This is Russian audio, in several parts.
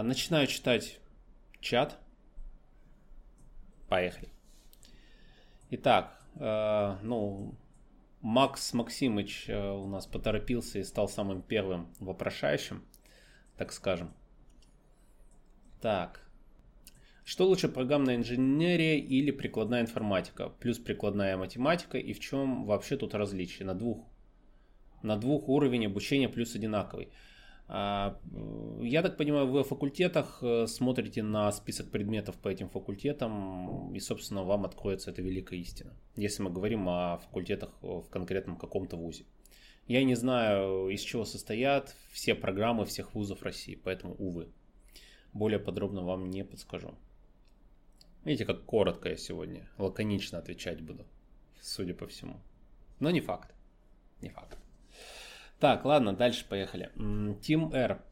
А, начинаю читать чат. Поехали. Итак, э, ну, Макс Максимыч э, у нас поторопился и стал самым первым вопрошающим, так скажем. Так. Что лучше, программная инженерия или прикладная информатика? Плюс прикладная математика. И в чем вообще тут различие? На двух, на двух уровень обучения плюс одинаковый. А, я так понимаю, вы о факультетах э, смотрите на список предметов по этим факультетам, и, собственно, вам откроется эта великая истина, если мы говорим о факультетах в конкретном каком-то вузе. Я не знаю, из чего состоят все программы всех вузов России, поэтому, увы, более подробно вам не подскажу. Видите, как коротко я сегодня, лаконично отвечать буду, судя по всему. Но не факт, не факт. Так, ладно, дальше поехали. Team R.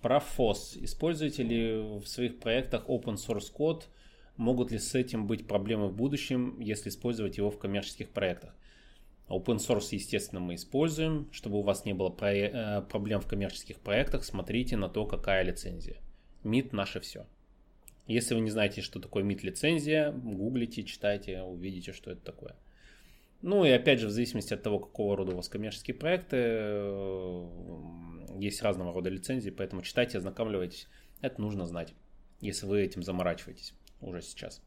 Про FOSS. Используете ли в своих проектах open source код? Могут ли с этим быть проблемы в будущем, если использовать его в коммерческих проектах? Open source, естественно, мы используем. Чтобы у вас не было э, проблем в коммерческих проектах, смотрите на то, какая лицензия. MIT наше все. Если вы не знаете, что такое MIT лицензия, гуглите, читайте, увидите, что это такое. Ну и опять же, в зависимости от того, какого рода у вас коммерческие проекты, э, есть разного рода лицензии, поэтому читайте, ознакомливайтесь. Это нужно знать, если вы этим заморачиваетесь уже сейчас.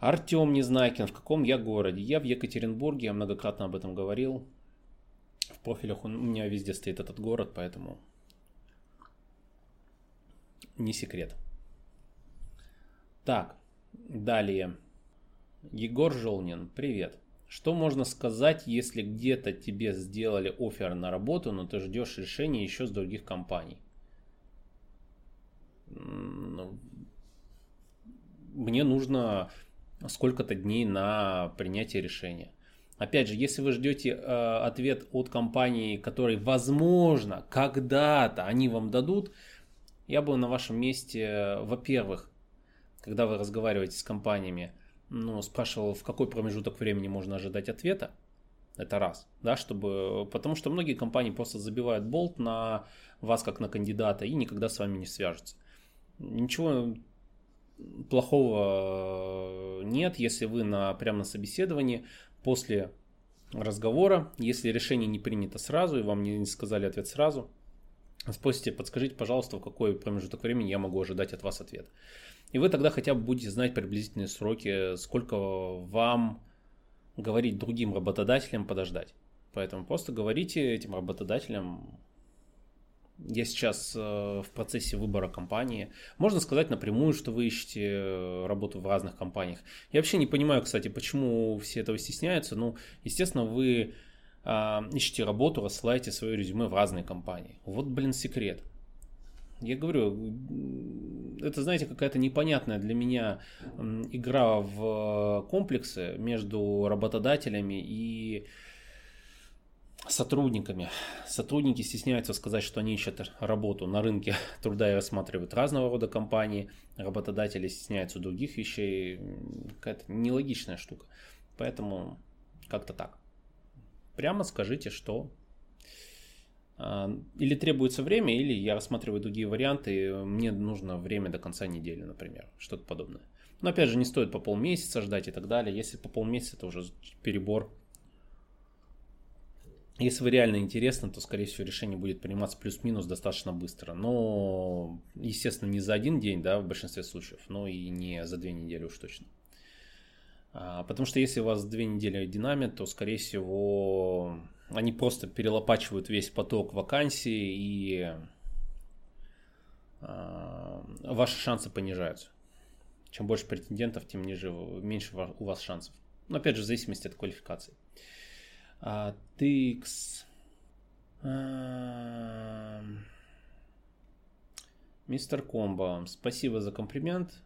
Артем Незнайкин, в каком я городе? Я в Екатеринбурге, я многократно об этом говорил. В профилях у меня везде стоит этот город, поэтому не секрет. Так, далее. Егор Желнин, привет. Что можно сказать, если где-то тебе сделали офер на работу, но ты ждешь решения еще с других компаний? Ну, мне нужно сколько-то дней на принятие решения. Опять же, если вы ждете э, ответ от компании, который, возможно, когда-то они вам дадут, я бы на вашем месте, во-первых, когда вы разговариваете с компаниями, ну, спрашивал, в какой промежуток времени можно ожидать ответа. Это раз, да, чтобы, потому что многие компании просто забивают болт на вас как на кандидата и никогда с вами не свяжутся. Ничего плохого нет, если вы на, прямо на собеседовании после разговора, если решение не принято сразу и вам не сказали ответ сразу, спросите, подскажите, пожалуйста, в какой промежуток времени я могу ожидать от вас ответ. И вы тогда хотя бы будете знать приблизительные сроки, сколько вам говорить другим работодателям подождать. Поэтому просто говорите этим работодателям, я сейчас э, в процессе выбора компании. Можно сказать напрямую, что вы ищете э, работу в разных компаниях. Я вообще не понимаю, кстати, почему все этого стесняются. Ну, естественно, вы э, ищете работу, рассылаете свое резюме в разные компании. Вот, блин, секрет. Я говорю, это, знаете, какая-то непонятная для меня игра в комплексы между работодателями и сотрудниками. Сотрудники стесняются сказать, что они ищут работу на рынке труда и рассматривают разного рода компании. Работодатели стесняются других вещей. Какая-то нелогичная штука. Поэтому как-то так. Прямо скажите, что а, или требуется время, или я рассматриваю другие варианты, мне нужно время до конца недели, например, что-то подобное. Но опять же, не стоит по полмесяца ждать и так далее. Если по полмесяца, это уже перебор. Если вы реально интересны, то, скорее всего, решение будет приниматься плюс-минус достаточно быстро. Но, естественно, не за один день, да, в большинстве случаев, но и не за две недели уж точно. А, потому что если у вас две недели динамит, то, скорее всего, они просто перелопачивают весь поток вакансий и э, ваши шансы понижаются. Чем больше претендентов, тем ниже, меньше у вас шансов. Но опять же, в зависимости от квалификации. А, TX. А, мистер Комбо, спасибо за комплимент.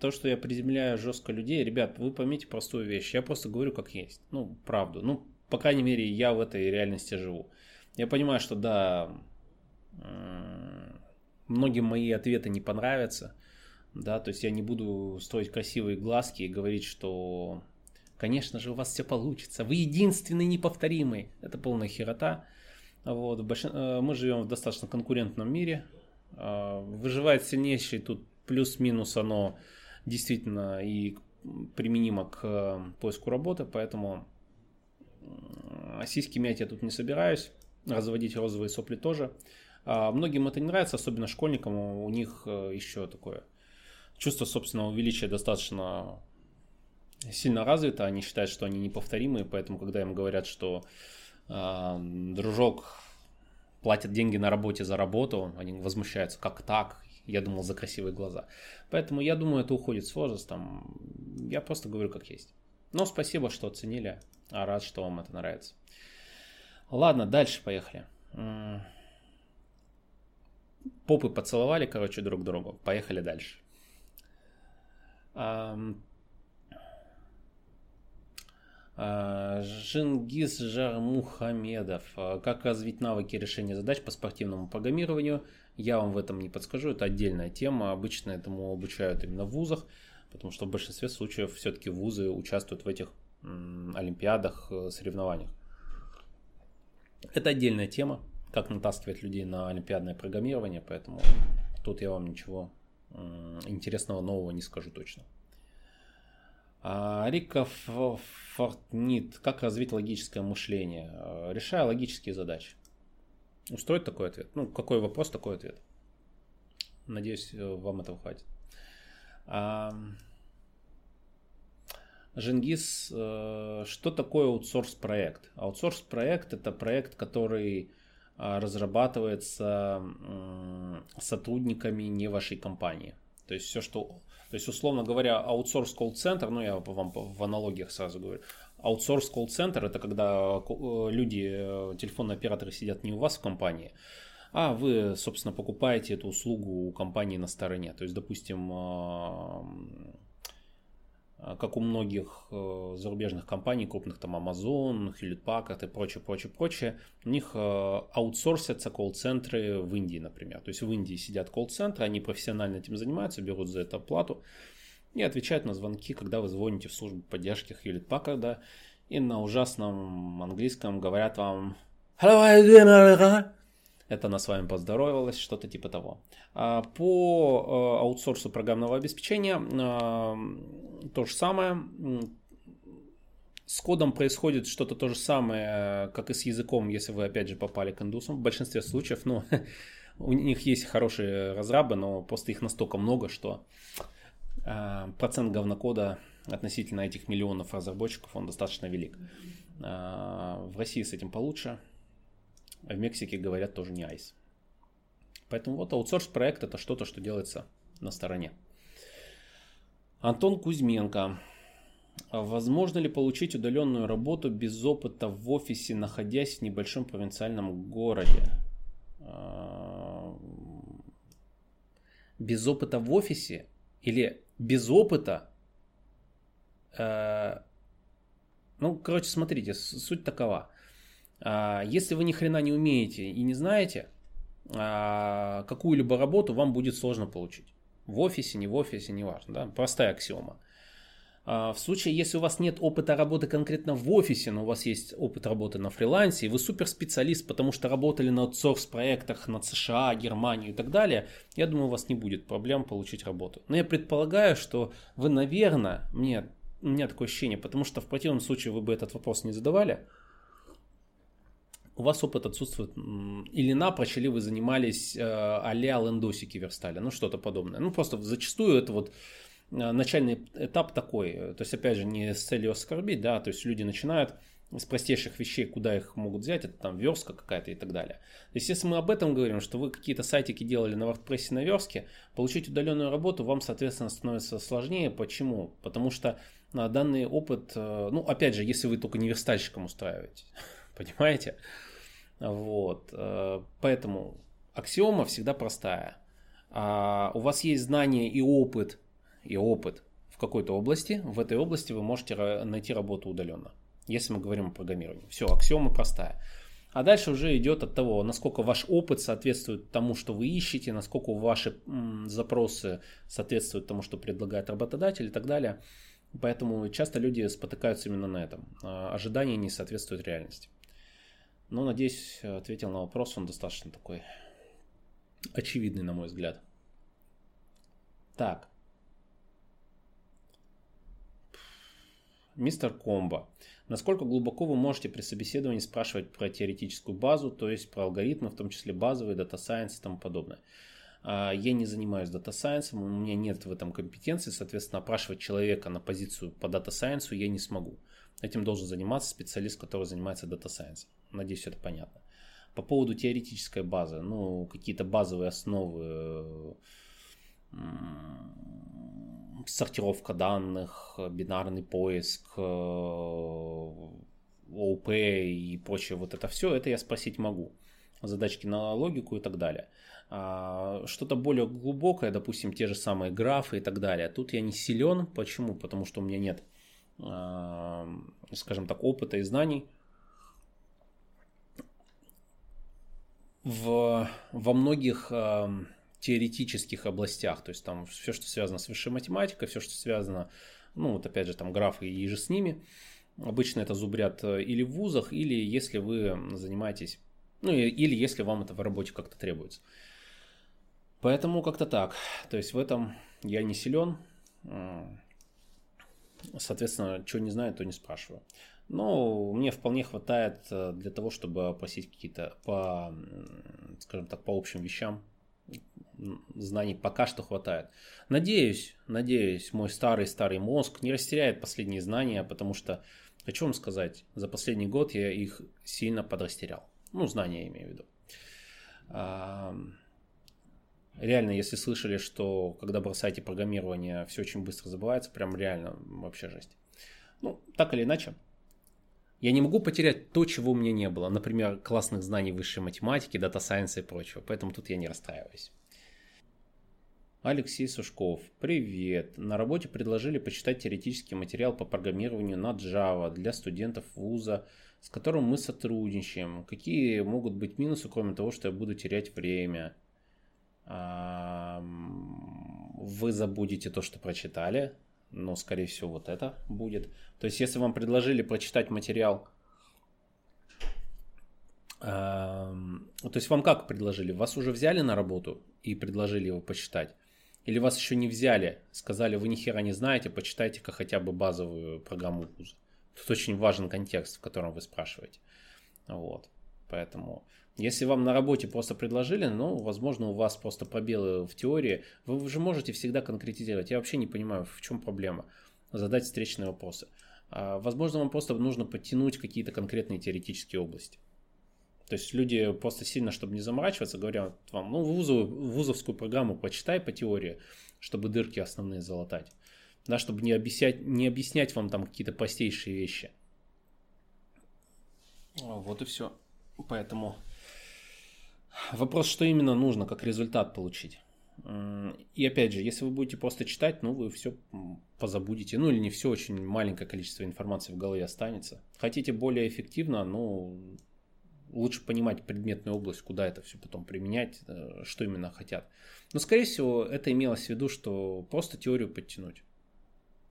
То, что я приземляю жестко людей, ребят, вы поймите простую вещь. Я просто говорю как есть. Ну, правду. Ну, по крайней мере, я в этой реальности живу. Я понимаю, что да, многим мои ответы не понравятся. Да, то есть я не буду строить красивые глазки и говорить, что, конечно же, у вас все получится. Вы единственный неповторимый. Это полная херота. Вот, мы живем в достаточно конкурентном мире. Выживает сильнейший, тут плюс-минус оно действительно и применимо к поиску работы, поэтому сиськи мять я тут не собираюсь, разводить розовые сопли тоже. Многим это не нравится, особенно школьникам, у них еще такое чувство собственного величия достаточно сильно развито, они считают, что они неповторимые, поэтому когда им говорят, что э, дружок платит деньги на работе за работу, они возмущаются, как так? Я думал за красивые глаза. Поэтому я думаю, это уходит с возрастом. Я просто говорю как есть. Но спасибо, что оценили. А рад, что вам это нравится. Ладно, дальше поехали. Попы поцеловали, короче, друг другу. Поехали дальше. А, Жингиз Жармухамедов. А, как развить навыки решения задач по спортивному программированию? Я вам в этом не подскажу, это отдельная тема. Обычно этому обучают именно в вузах, потому что в большинстве случаев все-таки вузы участвуют в этих олимпиадах, э, соревнованиях. Это отдельная тема, как натаскивать людей на олимпиадное программирование, поэтому тут я вам ничего интересного нового не скажу точно. А, Рика Фортнит. Как развить логическое мышление? А, решая логические задачи. Устроит такой ответ? Ну, какой вопрос, такой ответ. Надеюсь, э, вам этого хватит. А, Женгис, э, что такое аутсорс проект? Аутсорс проект это проект, который разрабатывается сотрудниками не вашей компании. То есть все, что то есть, условно говоря, аутсорс колл-центр, ну я вам в аналогиях сразу говорю, аутсорс колл-центр это когда э, люди, э, телефонные операторы сидят не у вас в компании, а вы, собственно, покупаете эту услугу у компании на стороне. То есть, допустим, как у многих э, зарубежных компаний, крупных там Amazon, Hewlett Packard и прочее, прочее, прочее, у них э, аутсорсятся колл-центры в Индии, например. То есть в Индии сидят колл-центры, они профессионально этим занимаются, берут за это плату и отвечают на звонки, когда вы звоните в службу поддержки Hewlett Packard и на ужасном английском говорят вам Hello, how you это она с вами поздоровалась, что-то типа того. А по э, аутсорсу программного обеспечения э, то же самое. С кодом происходит что-то то же самое, как и с языком, если вы опять же попали к индусам. В большинстве случаев, ну, у них есть хорошие разрабы, но просто их настолько много, что процент говнокода относительно этих миллионов разработчиков, он достаточно велик. В России с этим получше. А в Мексике говорят тоже не айс. Поэтому вот аутсорс проект это что-то, что делается на стороне. Антон Кузьменко. Возможно ли получить удаленную работу без опыта в офисе, находясь в небольшом провинциальном городе? А, без опыта в офисе или без опыта? А, ну, короче, смотрите, суть такова. А, если вы ни хрена не умеете и не знаете, а, какую-либо работу вам будет сложно получить. В офисе, не в офисе, не важно. Да? Простая аксиома. А, в случае, если у вас нет опыта работы конкретно в офисе, но у вас есть опыт работы на фрилансе, и вы суперспециалист, потому что работали на аутсорс проектах на США, Германию и так далее, я думаю, у вас не будет проблем получить работу. Но я предполагаю, что вы, наверное, мне, у меня такое ощущение, потому что в противном случае вы бы этот вопрос не задавали, у вас опыт отсутствует, или напрочь, или вы занимались э, а-ля лендосики верстали, ну что-то подобное. Ну просто зачастую это вот начальный этап такой, то есть опять же не с целью оскорбить, да, то есть люди начинают с простейших вещей, куда их могут взять, это там верстка какая-то и так далее. То есть если мы об этом говорим, что вы какие-то сайтики делали на WordPress на верстке, получить удаленную работу вам, соответственно, становится сложнее. Почему? Потому что э, данный опыт, ну опять же, если вы только не верстальщиком устраиваете, понимаете? Вот. Э, поэтому аксиома всегда простая. А у вас есть знания и опыт, и опыт в какой-то области, в этой области вы можете найти работу удаленно. Если мы говорим о программировании. Все, аксиома простая. А дальше уже идет от того, насколько ваш опыт соответствует тому, что вы ищете, насколько ваши запросы соответствуют тому, что предлагает работодатель и так далее. Поэтому часто люди спотыкаются именно на этом. А ожидания не соответствуют реальности. Но, надеюсь, ответил на вопрос, он достаточно такой очевидный, на мой взгляд. Так. Мистер Комбо. Насколько глубоко вы можете при собеседовании спрашивать про теоретическую базу, то есть про алгоритмы, в том числе базовые, data science и тому подобное? А, я не занимаюсь data science ом, у меня нет в этом компетенции, соответственно, опрашивать человека на позицию по data science у я не смогу. Этим должен заниматься специалист, который занимается data science ом. Надеюсь, это понятно. По поводу теоретической базы, ну, какие-то базовые основы, сортировка данных, бинарный поиск, ООП и прочее, вот это все, это я спросить могу. Задачки на логику и так далее. А, что-то более глубокое, допустим, те же самые графы и так далее. Тут я не силен. Почему? Потому что у меня нет, а, скажем так, опыта и знаний. В, во многих теоретических областях, то есть там все, что связано с высшей математикой, все, что связано, ну вот опять же там графы и же с ними, обычно это зубрят э, или в вузах, или если вы занимаетесь, ну или если вам это в работе как-то требуется. Поэтому как-то так. То есть в этом я не силен. Соответственно, что не знаю, то не спрашиваю. Но мне вполне хватает э, для того, чтобы просить какие-то по, скажем так, по общим вещам. Знаний пока что хватает. Надеюсь, надеюсь, мой старый-старый мозг не растеряет последние знания, потому что, хочу вам сказать, за последний год я их сильно подрастерял. Ну, знания я имею в виду реально, если слышали, что когда бросаете программирование, все очень быстро забывается, прям реально вообще жесть. Ну, так или иначе, я не могу потерять то, чего у меня не было. Например, классных знаний высшей математики, data science а и прочего. Поэтому тут я не расстраиваюсь. Алексей Сушков. Привет. На работе предложили почитать теоретический материал по программированию на Java для студентов вуза, с которым мы сотрудничаем. Какие могут быть минусы, кроме того, что я буду терять время? вы забудете то, что прочитали, но, скорее всего, вот это будет. То есть, если вам предложили прочитать материал, то есть вам как предложили? Вас уже взяли на работу и предложили его почитать? Или вас еще не взяли, сказали, вы ни хера не знаете, почитайте-ка хотя бы базовую программу вуза. Тут очень важен контекст, в котором вы спрашиваете. Вот. Поэтому если вам на работе просто предложили, ну, возможно, у вас просто пробелы в теории, вы же можете всегда конкретизировать. Я вообще не понимаю, в чем проблема. Задать встречные вопросы. А, возможно, вам просто нужно подтянуть какие-то конкретные теоретические области. То есть люди просто сильно, чтобы не заморачиваться, говорят вам, ну, вузу, вузовскую программу почитай по теории, чтобы дырки основные залатать. Да, чтобы не объяснять, не объяснять вам там какие-то простейшие вещи. Вот и все. Поэтому Вопрос, что именно нужно, как результат получить. И опять же, если вы будете просто читать, ну вы все позабудете. Ну или не все, очень маленькое количество информации в голове останется. Хотите более эффективно, ну лучше понимать предметную область, куда это все потом применять, э, что именно хотят. Но скорее всего это имелось в виду, что просто теорию подтянуть.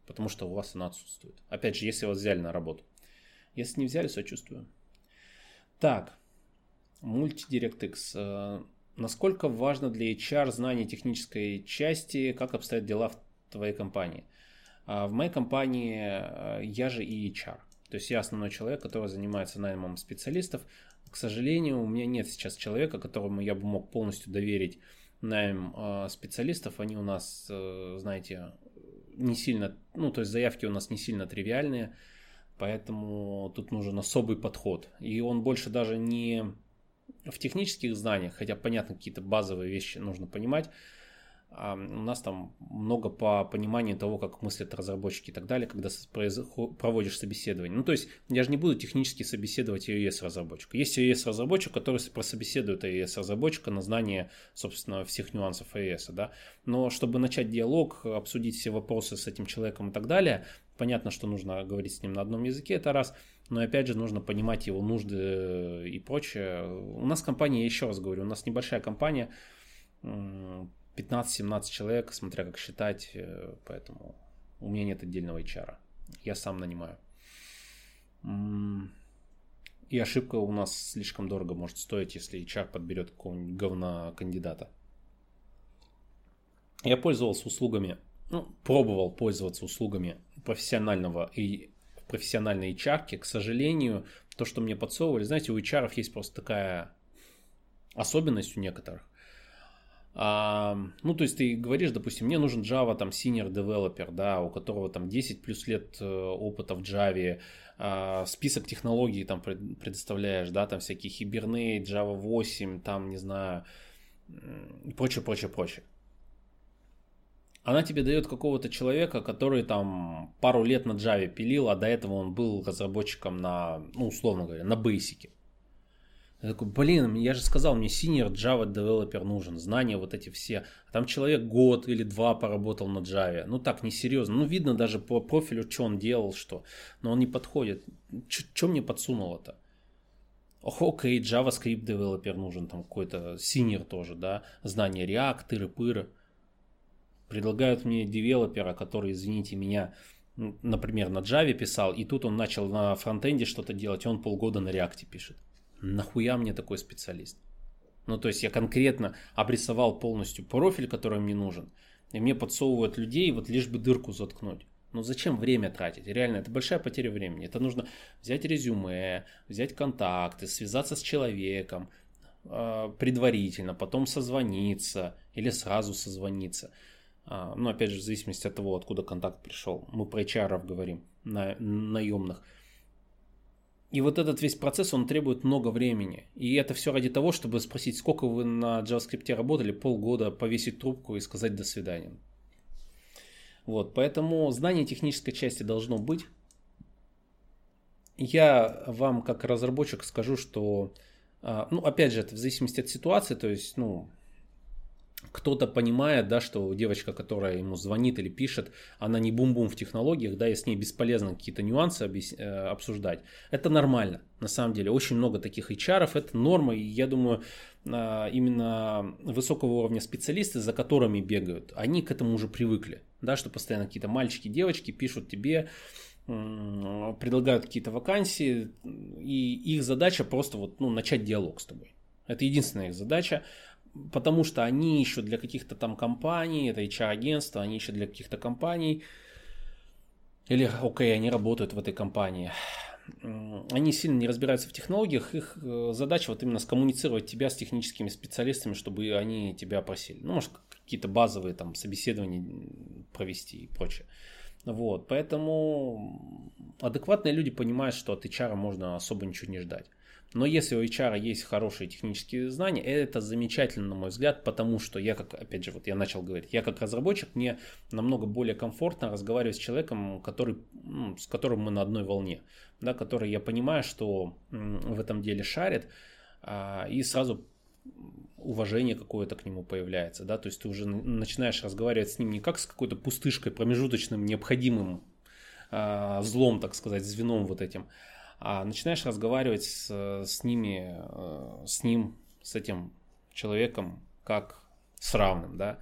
Потому что у вас она отсутствует. Опять же, если вас взяли на работу. Если не взяли, сочувствую. Так, Multidirect э, Насколько важно для HR знание технической части, как обстоят дела в твоей компании? А в моей компании э, я же и HR. То есть я основной человек, который занимается наймом специалистов. К сожалению, у меня нет сейчас человека, которому я бы мог полностью доверить найм э, специалистов. Они у нас, знаете, не сильно, ну то есть заявки у нас не сильно тривиальные, поэтому тут нужен особый подход. И он больше даже не в технических знаниях, хотя понятно, какие-то базовые вещи нужно понимать, у нас там много по пониманию того, как мыслят разработчики и так далее, когда проводишь собеседование. Ну, то есть, я же не буду технически собеседовать iOS разработчика. Есть iOS разработчик, который прособеседует iOS разработчика на знание, собственно, всех нюансов iOS, да. Но чтобы начать диалог, обсудить все вопросы с этим человеком и так далее, понятно, что нужно говорить с ним на одном языке, это раз – но опять же нужно понимать его нужды и прочее. У нас компания, еще раз говорю, у нас небольшая компания, 15-17 человек, смотря как считать, э, поэтому у меня нет отдельного HR. Я сам нанимаю. И ошибка у нас слишком дорого может стоить, если HR подберет какого-нибудь говна кандидата. Я пользовался услугами, ну, пробовал пользоваться услугами профессионального и профессиональной HR. К сожалению, то, что мне подсовывали, знаете, у HR есть просто такая особенность у некоторых. А, ну, то есть ты говоришь, допустим, мне нужен Java там senior developer, да, у которого там 10 плюс лет э, опыта в Java, а, список технологий там предоставляешь, да, там всякие Hibernate, Java 8, там, не знаю, и прочее, прочее, прочее. Она тебе дает какого-то человека, который там пару лет на Java пилил, а до этого он был разработчиком на, ну, условно говоря, на Basic. Я такой, блин, я же сказал, мне senior Java developer нужен, знания вот эти все. А там человек год или два поработал на Java. Ну так, несерьезно. Ну видно даже по профилю, что он делал, что. Но он не подходит. Что мне подсунуло-то? Ох, окей, JavaScript developer нужен, там какой-то senior тоже, да, знания React, тыры-пыры. Предлагают мне девелопера, который, извините меня, например, на Java писал, и тут он начал на фронтенде что-то делать, и он полгода на React пишет нахуя мне такой специалист? Ну, то есть я конкретно обрисовал полностью профиль, который мне нужен, и мне подсовывают людей, вот лишь бы дырку заткнуть. Ну зачем время тратить? Реально, это большая потеря времени. Это нужно взять резюме, взять контакты, связаться с человеком э, предварительно, потом созвониться или сразу созвониться. Э, ну, опять же, в зависимости от того, откуда контакт пришел. Мы про HR говорим, на, наемных. И вот этот весь процесс, он требует много времени. И это все ради того, чтобы спросить, сколько вы на JavaScript работали, полгода повесить трубку и сказать до свидания. Вот, поэтому знание технической части должно быть. Я вам как разработчик скажу, что, а, ну, опять же, это в зависимости от ситуации, то есть, ну, кто-то понимает, да, что девочка, которая ему звонит или пишет, она не бум-бум в технологиях, да, и с ней бесполезно какие-то нюансы. Э, обсуждать. Это нормально, на самом деле. Очень много таких HR, это норма, и я думаю, а, именно высокого уровня специалисты, за которыми бегают, они к этому уже привыкли, да, что постоянно какие-то мальчики, девочки пишут тебе, предлагают какие-то вакансии, и их задача просто вот, ну, начать диалог с тобой. Это единственная их задача потому что они ищут для каких-то там компаний, это HR-агентство, они ищут для каких-то компаний, или, окей, они работают в этой компании. Они сильно не разбираются в технологиях, их э, задача вот именно скоммуницировать тебя с техническими специалистами, чтобы они тебя просили. Ну, может, какие-то базовые там собеседования провести и прочее. Вот, поэтому адекватные люди понимают, что от HR можно особо ничего не ждать. Но если у HR есть хорошие технические знания, это замечательно, на мой взгляд, потому что я, как, опять же, вот я начал говорить, я как разработчик, мне намного более комфортно разговаривать с человеком, который, ну, с которым мы на одной волне, да, который я понимаю, что в этом деле шарит, а, и сразу уважение какое-то к нему появляется, да, то есть ты уже начинаешь разговаривать с ним не как с какой-то пустышкой, промежуточным, необходимым а, злом, так сказать, звеном вот этим, а начинаешь разговаривать с, с ними, э, с ним, с этим человеком, как с равным, да,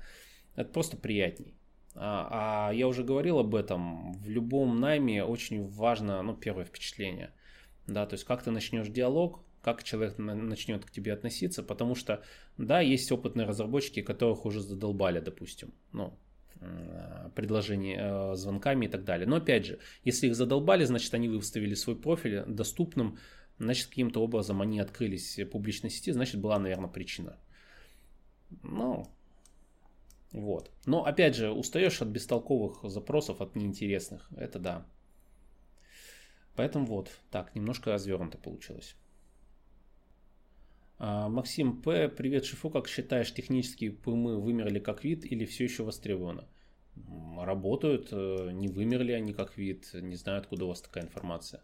это просто приятней. А, а я уже говорил об этом, в любом найме очень важно, ну, первое впечатление, да, то есть как ты начнешь диалог, как человек начнет к тебе относиться, потому что, да, есть опытные разработчики, которых уже задолбали, допустим, ну, предложений э, звонками и так далее. Но опять же, если их задолбали, значит они выставили свой профиль доступным, значит каким-то образом они открылись в публичной сети, значит была, наверное, причина. Ну, вот. Но опять же, устаешь от бестолковых запросов, от неинтересных. Это да. Поэтому вот, так, немножко развернуто получилось. А, Максим П. Привет, Шифу. Как считаешь, технические ПМы вымерли как вид или все еще востребованы? Работают, э, не вымерли они как вид. Не знаю, откуда у вас такая информация.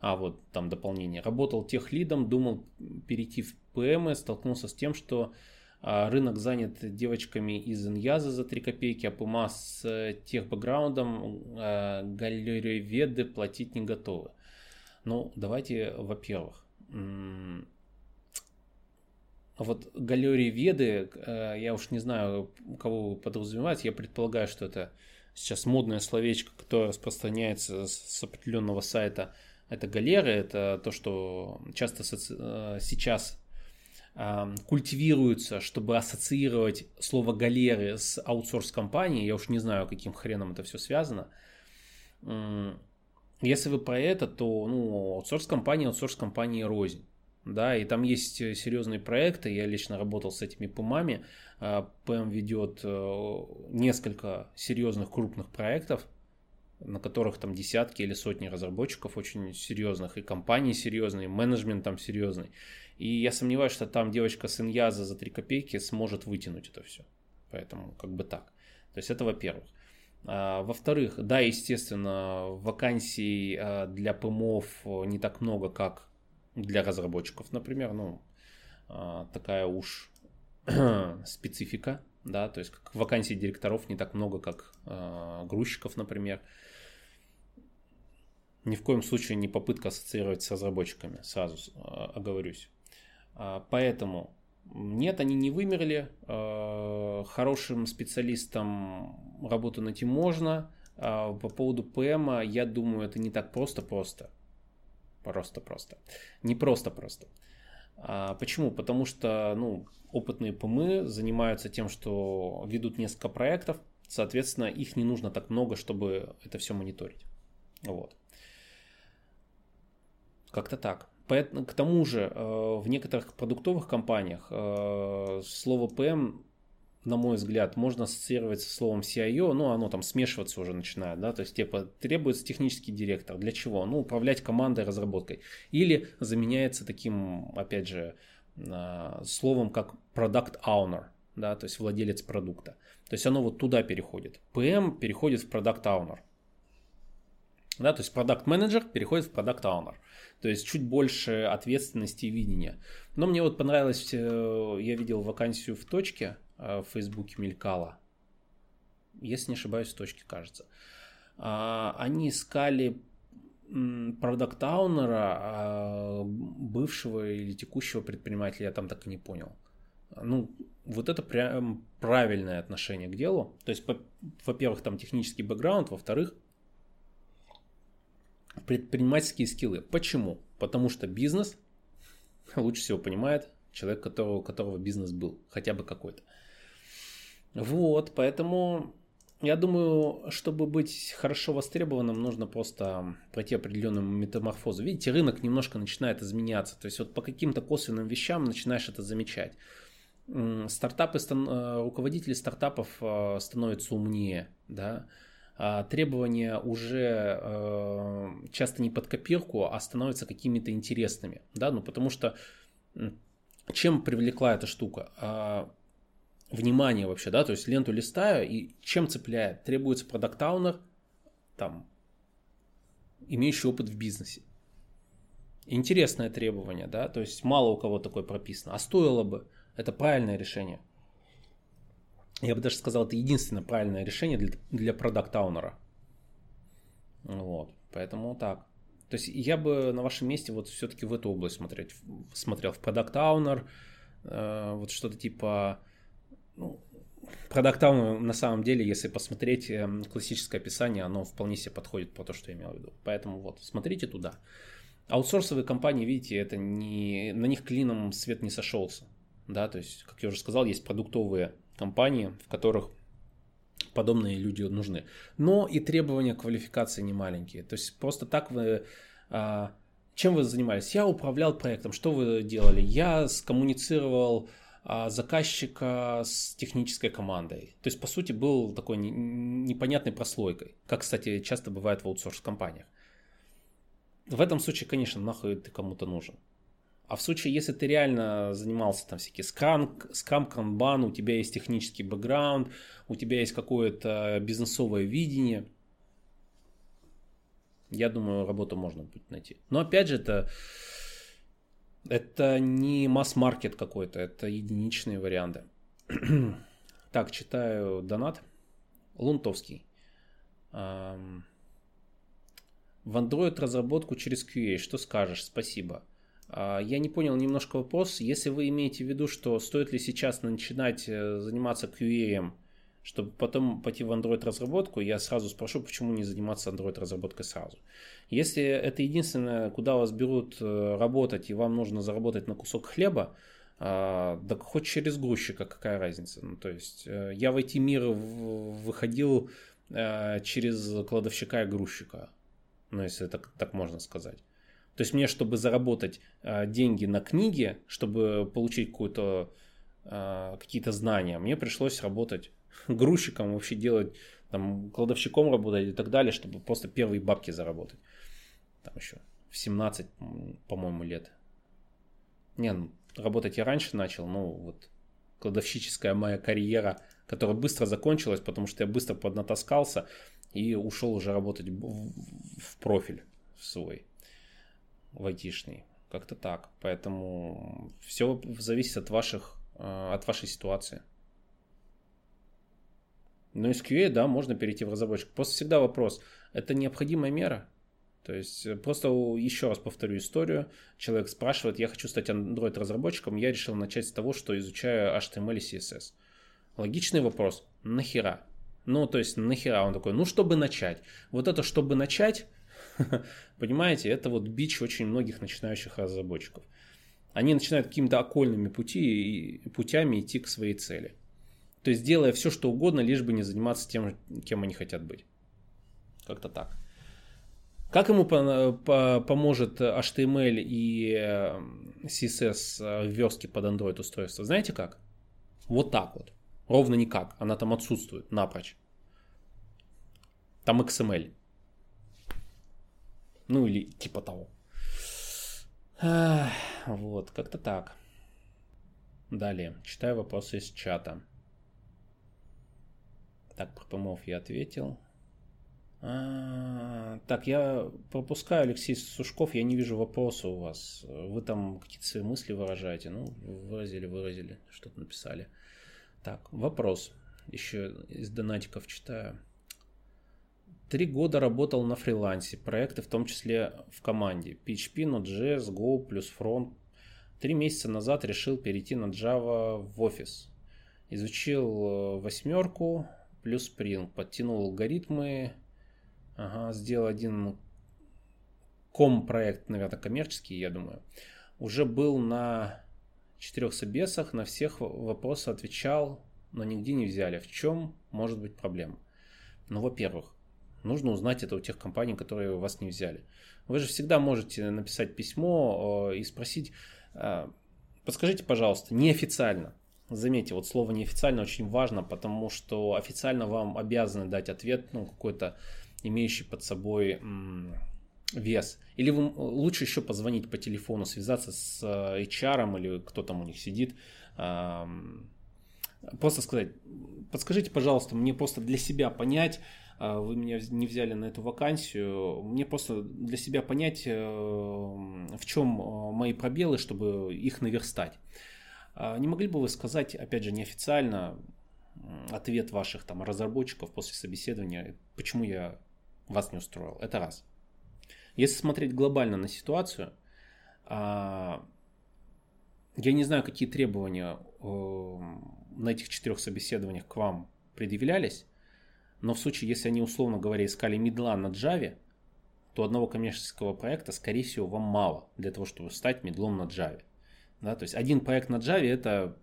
А, вот там дополнение. Работал техлидом, думал перейти в ПМ, столкнулся с тем, что а, рынок занят девочками из Иньяза за 3 копейки, а ПМА с э, тех бэкграундом а, галерееведы платить не готовы. Ну, давайте, во-первых, вот галерии Веды, э, я уж не знаю, кого вы подразумеваете, я предполагаю, что это сейчас модное словечко, которое распространяется с определенного сайта Это галеры, это то, что часто э, сейчас культивируется, чтобы ассоциировать слово галеры с аутсорс-компанией. Я уж не знаю, каким хреном это все связано. Если вы про это, то ну, аутсорс-компания, аутсорс-компании рознь. Да, и там есть серьезные проекты, я лично работал с этими ПМами. ПМ ведет э, несколько серьезных крупных проектов, на которых там десятки или сотни разработчиков очень серьезных, и компании серьезные, и менеджмент там серьезный. И я сомневаюсь, что там девочка с Иньяза за 3 копейки сможет вытянуть это все. Поэтому как бы так. То есть это во-первых. А, во-вторых, да, естественно, вакансий а, для ПМОов не так много, как для разработчиков, например. Ну, а, такая уж специфика, да, то есть как вакансий директоров не так много, как грузчиков, например. Ни в коем случае не попытка ассоциировать с разработчиками, сразу оговорюсь. Поэтому нет, они не вымерли. Э, хорошим специалистам работу найти можно. А по поводу ПМ, я думаю, это не так просто-просто. Просто-просто. Не просто-просто. А почему? Потому что ну, опытные ПМы занимаются тем, что ведут несколько проектов, соответственно, их не нужно так много, чтобы это все мониторить. Вот. Как-то так. Поэтому, к тому же, э, в некоторых продуктовых компаниях э, слово PM, на мой взгляд, можно ассоциировать со словом CIO, но оно там смешиваться уже начинает, да, то есть типа требуется технический директор. Для чего? Ну, управлять командой, разработкой. Или заменяется таким, опять же, э, словом, как product owner, да, то есть владелец продукта. То есть оно вот туда переходит. PM переходит в product owner. Да, то есть продукт менеджер переходит в продукт owner. То есть чуть больше ответственности и видения. Но мне вот понравилось, э, я видел вакансию в точке, в Фейсбуке мелькала. Если не ошибаюсь, в точке, кажется. А, они искали продакт-аунера а, бывшего или текущего предпринимателя, я там так и не понял. Ну, вот это прям правильное отношение к делу. То есть, во-первых, там технический бэкграунд, во-вторых, предпринимательские скиллы. Почему? Потому что бизнес лучше всего понимает человек, которого, у которого бизнес был, хотя бы какой-то. Вот, поэтому я думаю, чтобы быть хорошо востребованным, нужно просто пройти определенную метаморфозу. Видите, рынок немножко начинает изменяться. То есть вот по каким-то косвенным вещам начинаешь это замечать. Стартапы, э, руководители стартапов э, становятся умнее, да, а, требования уже э, часто не под копирку, а становятся какими-то интересными, да, ну потому что чем привлекла эта штука? Внимание вообще, да, то есть ленту листаю и чем цепляет? Требуется продакт-аунер, там, имеющий опыт в бизнесе. Интересное требование, да, то есть мало у кого такое прописано, а стоило бы, это правильное решение – я бы даже сказал, это единственное правильное решение для, для продакт-аунера. Вот, поэтому так. То есть я бы на вашем месте вот все-таки в эту область смотреть, смотрел в продакт аунер э, вот что-то типа, ну, продакт аунер на самом деле, если посмотреть э, классическое описание, оно вполне себе подходит по то, что я имел в виду. Поэтому вот, смотрите туда. Аутсорсовые компании, видите, это не, на них клином свет не сошелся. Да, то есть, как я уже сказал, есть продуктовые компании, в которых подобные люди нужны. Но и требования квалификации не маленькие. То есть просто так вы... А, чем вы занимались? Я управлял проектом. Что вы делали? Я скоммуницировал заказчика с технической командой. То есть, по сути, был такой непонятной прослойкой, как, кстати, часто бывает в аутсорс-компаниях. В этом случае, конечно, нахуй ты кому-то нужен. А в случае, если ты реально занимался там всякие скрам, скрам, канбан, у тебя есть технический бэкграунд, у тебя есть какое-то бизнесовое видение, я думаю, работу можно будет найти. Но опять же, это, это не масс-маркет какой-то, это единичные варианты. так, читаю донат. Лунтовский. В Android разработку через QA. Что скажешь? Спасибо. А, я не понял немножко вопрос. Если вы имеете в виду, что стоит ли сейчас начинать э, заниматься QA чтобы потом пойти в Android разработку, я сразу спрошу, почему не заниматься Android разработкой сразу. Если это единственное, куда вас берут э, работать, и вам нужно заработать на кусок хлеба, а, да хоть через грузчика, какая разница. Ну, то есть э, я в IT-мир выходил э, через кладовщика и грузчика, ну, если так, так можно сказать. То есть мне, чтобы заработать деньги на книге, чтобы получить какую-то какие-то знания, мне пришлось работать грузчиком, вообще делать, там, кладовщиком работать и так далее, чтобы просто первые бабки заработать. Там еще в 17, по-моему, лет. Не, ну, работать я раньше начал, ну, вот кладовщическая моя карьера, которая быстро закончилась, потому что я быстро поднатаскался и ушел уже работать в, в профиль свой, в айтишный. Как-то так. Поэтому все зависит от ваших, э, от вашей ситуации. Но из QA, да, можно перейти в разработчик. Просто всегда вопрос, это необходимая мера? То есть э, просто еще раз повторю историю. Человек спрашивает, я хочу стать Android разработчиком, я решил начать с того, что изучаю HTML и CSS. Логичный вопрос, нахера? Ну, то есть нахера? Он такой, ну, чтобы начать. Вот это, чтобы начать, понимаете, это вот бич очень многих начинающих разработчиков. Они начинают какими-то окольными пути, путями идти к своей цели. То есть делая все, что угодно, лишь бы не заниматься тем, кем они хотят быть. Как-то так. Как ему поможет HTML и э, CSS в верстке под Android устройство? Знаете как? Вот так вот. Ровно никак. Она там отсутствует напрочь. Там XML. Ну или типа того. Вот, как-то так. Далее. Читаю вопросы из чата. Так, про помов я ответил. А, так, я пропускаю Алексей Сушков, я не вижу вопроса у вас. Вы там какие-то свои мысли выражаете. Ну, выразили, выразили, что-то написали. Так, вопрос. Еще из донатиков читаю. Три года работал на фрилансе, проекты в том числе в команде. PHP, Node.js, Go плюс Front. Три месяца назад решил перейти на Java в офис. Изучил э, восьмерку, плюс Spring. Подтянул алгоритмы, ага, сделал один ком-проект, наверное, коммерческий, я думаю. Уже был на четырех собесах, на всех вопросы отвечал, но нигде не взяли. В чем может быть проблема? Ну, во-первых, нужно узнать это у тех компаний, которые вас не взяли. Вы же всегда можете написать письмо и спросить, а, подскажите, пожалуйста, неофициально, Заметьте, вот слово неофициально очень важно, потому что официально вам обязаны дать ответ, ну, какой-то имеющий под собой вес. Или вы лучше еще позвонить по телефону, связаться с э, HR или кто там у них сидит, просто сказать, подскажите, пожалуйста, мне просто для себя понять, э, вы меня не взяли на эту вакансию, мне просто для себя понять, э, в чем мои пробелы, чтобы их наверстать. А не могли бы вы сказать, опять же, неофициально, ответ ваших там разработчиков после собеседования, почему я вас не устроил? Это раз. Если смотреть глобально на ситуацию, а, я не знаю, какие требования на этих четырех собеседованиях к вам предъявлялись, но в случае, если они, условно говоря, искали медла на Java, то одного коммерческого проекта, скорее всего, вам мало для того, чтобы стать медлом на Java. Да, то есть один проект на Java это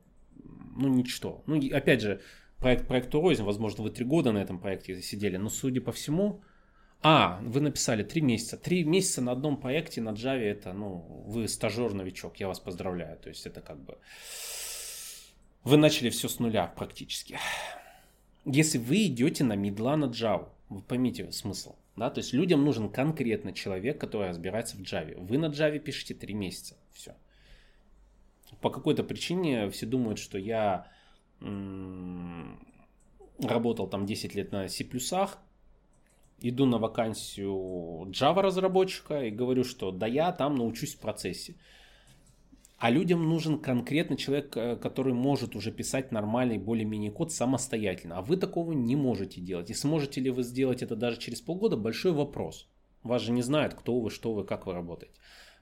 ну, ничто. Ну, опять же, проект проекту рознь, возможно, вы три года на этом проекте сидели, но судя по всему, а, вы написали три месяца. Три месяца на одном проекте на Java это, ну, вы стажер-новичок, я вас поздравляю. То есть это как бы... Вы начали все с нуля практически. Если вы идете на медла на Java, вы поймите смысл. Да? То есть людям нужен конкретно человек, который разбирается в Java. Вы на Java пишете три месяца. Все по какой-то причине все думают, что я работал там 10 лет на C++, иду на вакансию Java разработчика и говорю, что да я там научусь в процессе. А людям нужен конкретно человек, э, который может уже писать нормальный более-менее код самостоятельно. А вы такого не можете делать. И сможете ли вы сделать это даже через полгода, большой вопрос. Вас же не знают, кто вы, что вы, как вы работаете.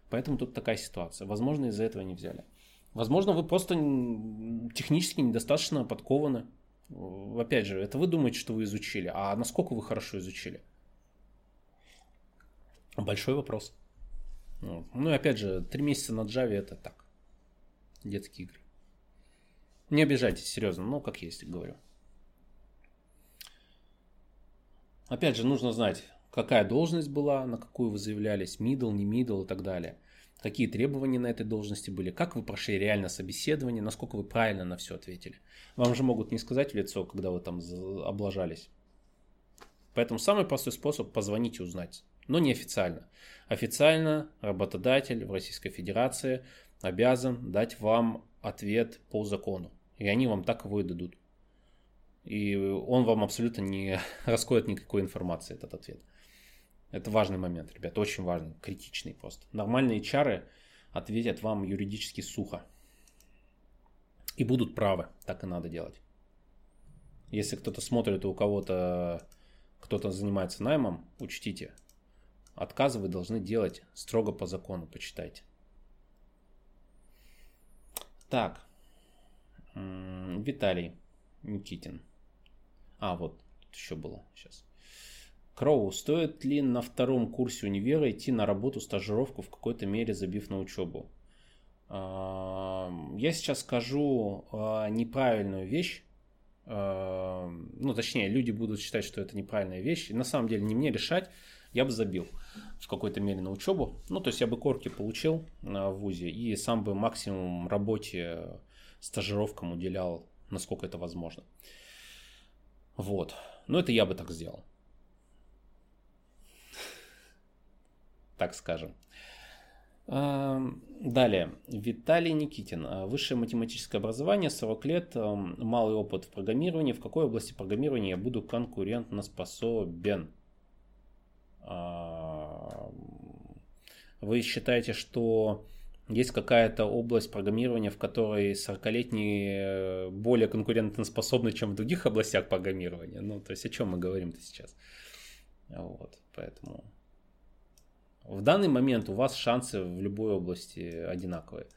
Поэтому тут такая ситуация. Возможно, из-за этого не взяли. Возможно, вы просто технически недостаточно подкованы. Опять же, это вы думаете, что вы изучили, а насколько вы хорошо изучили? Большой вопрос. Ну и опять же, три месяца на Java это так. Детские игры. Не обижайтесь, серьезно, ну как есть, говорю. Опять же, нужно знать, какая должность была, на какую вы заявлялись, middle, не middle и так далее. Какие требования на этой должности были, как вы прошли реально собеседование, насколько вы правильно на все ответили. Вам же могут не сказать в лицо, когда вы там облажались. Поэтому самый простой способ позвонить и узнать, но не официально. Официально работодатель в Российской Федерации обязан дать вам ответ по закону. И они вам так его и дадут. И он вам абсолютно не раскроет никакой информации, этот ответ. Это важный момент, ребят, очень важный, критичный просто. Нормальные чары ответят вам юридически сухо. И будут правы, так и надо делать. Если кто-то смотрит, у кого-то кто-то занимается наймом, учтите, отказы вы должны делать строго по закону, почитайте. Так, Виталий Никитин. А, вот, еще было сейчас. Кроу, стоит ли на втором курсе универа идти на работу, стажировку, в какой-то мере забив на учебу? А, я сейчас скажу а, неправильную вещь. А, ну, точнее, люди будут считать, что это неправильная вещь. На самом деле не мне решать. Я бы забил в какой-то мере на учебу. Ну, то есть я бы корки получил в ВУЗе и сам бы максимум работе, стажировкам уделял, насколько это возможно. Вот. Но это я бы так сделал. Так скажем. Далее. Виталий Никитин. Высшее математическое образование, 40 лет, малый опыт в программировании. В какой области программирования я буду конкурентно способен? Вы считаете, что есть какая-то область программирования, в которой 40-летние э, более конкурентоспособны, чем в других областях программирования. Ну, то есть о чем мы говорим-то сейчас? Вот, поэтому в данный момент у вас шансы в любой области одинаковые.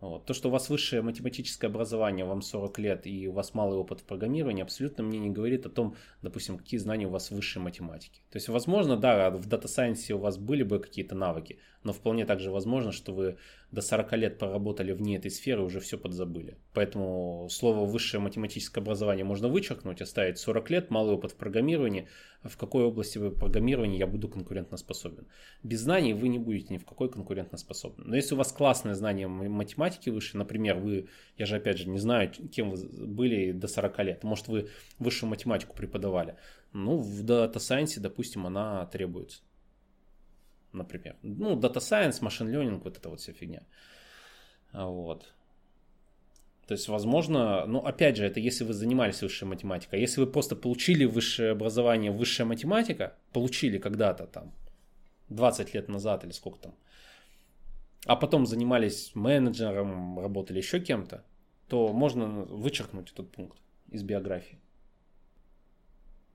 Вот. То, что у вас высшее математическое образование, вам 40 лет и у вас малый опыт в программировании, абсолютно мне не говорит о том, допустим, какие знания у вас в высшей математике. То есть, возможно, да, в data science е у вас были бы какие-то навыки, но вполне также возможно, что вы до 40 лет проработали вне этой сферы и уже все подзабыли. Поэтому слово высшее математическое образование можно вычеркнуть, оставить 40 лет, малый опыт в программировании, в какой области вы программирования я буду конкурентоспособен. Без знаний вы не будете ни в какой конкурентоспособен. Но если у вас классное знание математики выше, например, вы, я же опять же не знаю, кем вы были до 40 лет, может вы высшую математику преподавали, ну в Data Science, допустим, она требуется. Например. Ну, Data Science, Machine Learning, вот эта вот вся фигня. Вот. То есть, возможно, ну, опять же, это если вы занимались высшей математикой. А если вы просто получили высшее образование, высшая математика, получили когда-то там, 20 лет назад или сколько там, а потом занимались менеджером, работали еще кем-то, то можно вычеркнуть этот пункт из биографии.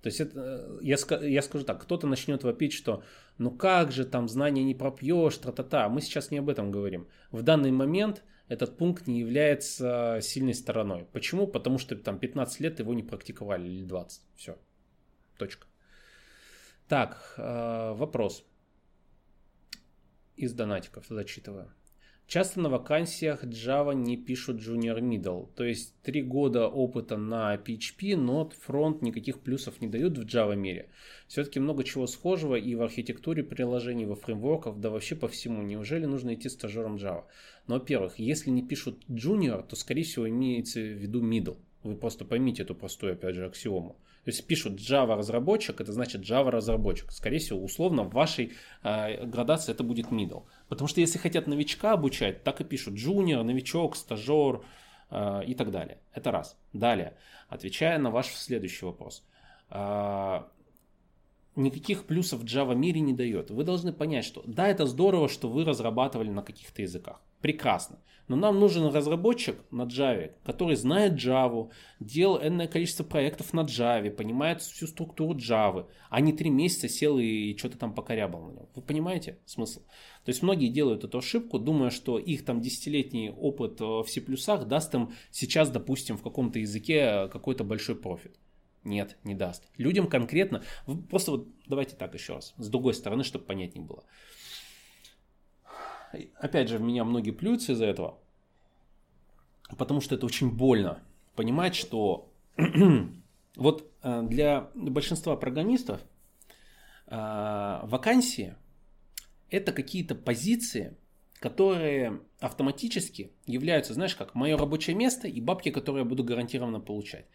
То есть это, я, я скажу так, кто-то начнет вопить, что ну как же там знания не пропьешь, тра-та-та. Мы сейчас не об этом говорим. В данный момент этот пункт не является сильной стороной. Почему? Потому что там 15 лет его не практиковали или 20. Все. Точка. Так, э, вопрос. Из донатиков зачитываю. Часто на вакансиях Java не пишут Junior Middle, то есть три года опыта на PHP, но фронт никаких плюсов не дают в Java мире. Все-таки много чего схожего и в архитектуре приложений, во фреймворках, да вообще по всему. Неужели нужно идти стажером Java? Но, во-первых, если не пишут Junior, то, скорее всего, имеется в виду Middle. Вы просто поймите эту простую, опять же, аксиому. То есть пишут Java разработчик, это значит Java разработчик. Скорее всего, условно в вашей э, градации это будет middle. Потому что если хотят новичка обучать, так и пишут junior, новичок, стажер э, и так далее. Это раз. Далее, отвечая на ваш следующий вопрос. Э, никаких плюсов Java мире не дает. Вы должны понять, что да, это здорово, что вы разрабатывали на каких-то языках. Прекрасно. Но нам нужен разработчик на Java, который знает Java, делал энное количество проектов на Java, понимает всю структуру Java, а не три месяца сел и что-то там покорябал на нем. Вы понимаете смысл? То есть многие делают эту ошибку, думая, что их там десятилетний опыт э, в C++ даст им сейчас, допустим, в каком-то языке какой-то большой профит. Нет, не даст. Людям конкретно, просто вот давайте так еще раз, с другой стороны, чтобы понятнее было. Опять же, в меня многие плюются из-за этого, потому что это очень больно понимать, что вот э, для большинства программистов э, вакансии это какие-то позиции, которые автоматически являются, знаешь, как мое рабочее место и бабки, которые я буду гарантированно получать.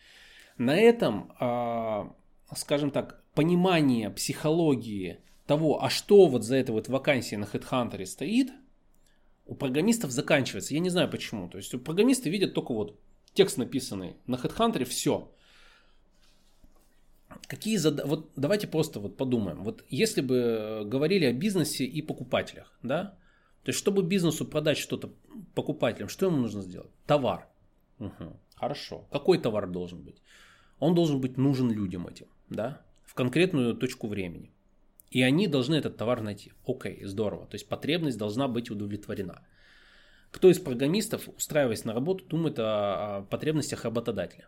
На этом, а, скажем так, понимание психологии того, а что вот за этой вот вакансии на HeadHunter стоит, у программистов заканчивается. Я не знаю почему. То есть у программисты видят только вот текст написанный на HeadHunter, все. Какие зад... Вот давайте просто вот подумаем. Вот если бы говорили о бизнесе и покупателях, да? То есть, чтобы бизнесу продать что-то покупателям, что ему нужно сделать? Товар. Угу. Хорошо. Какой товар должен быть? Он должен быть нужен людям этим, да, в конкретную точку времени. И они должны этот товар найти. Окей, здорово. То есть потребность должна быть удовлетворена. Кто из программистов, устраиваясь на работу, думает о, потребностях работодателя?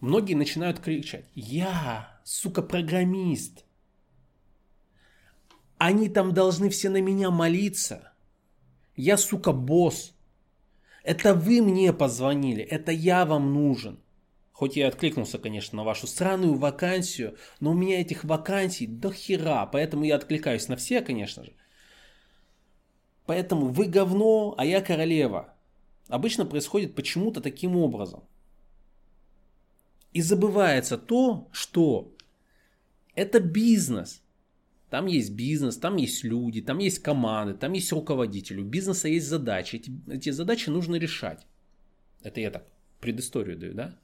Многие начинают кричать, я, сука, программист. Они там должны все на меня молиться. Я, сука, босс. Это вы мне позвонили, это я вам нужен. Хоть я откликнулся, конечно, на вашу странную вакансию, но у меня этих вакансий до хера, поэтому я откликаюсь на все, конечно же. Поэтому вы говно, а я королева. Обычно происходит почему-то таким образом. И забывается то, что это бизнес. Там есть бизнес, там есть люди, там есть команды, там есть руководители. У бизнеса есть задачи. Эти, эти задачи нужно решать. Это я так предысторию даю, да?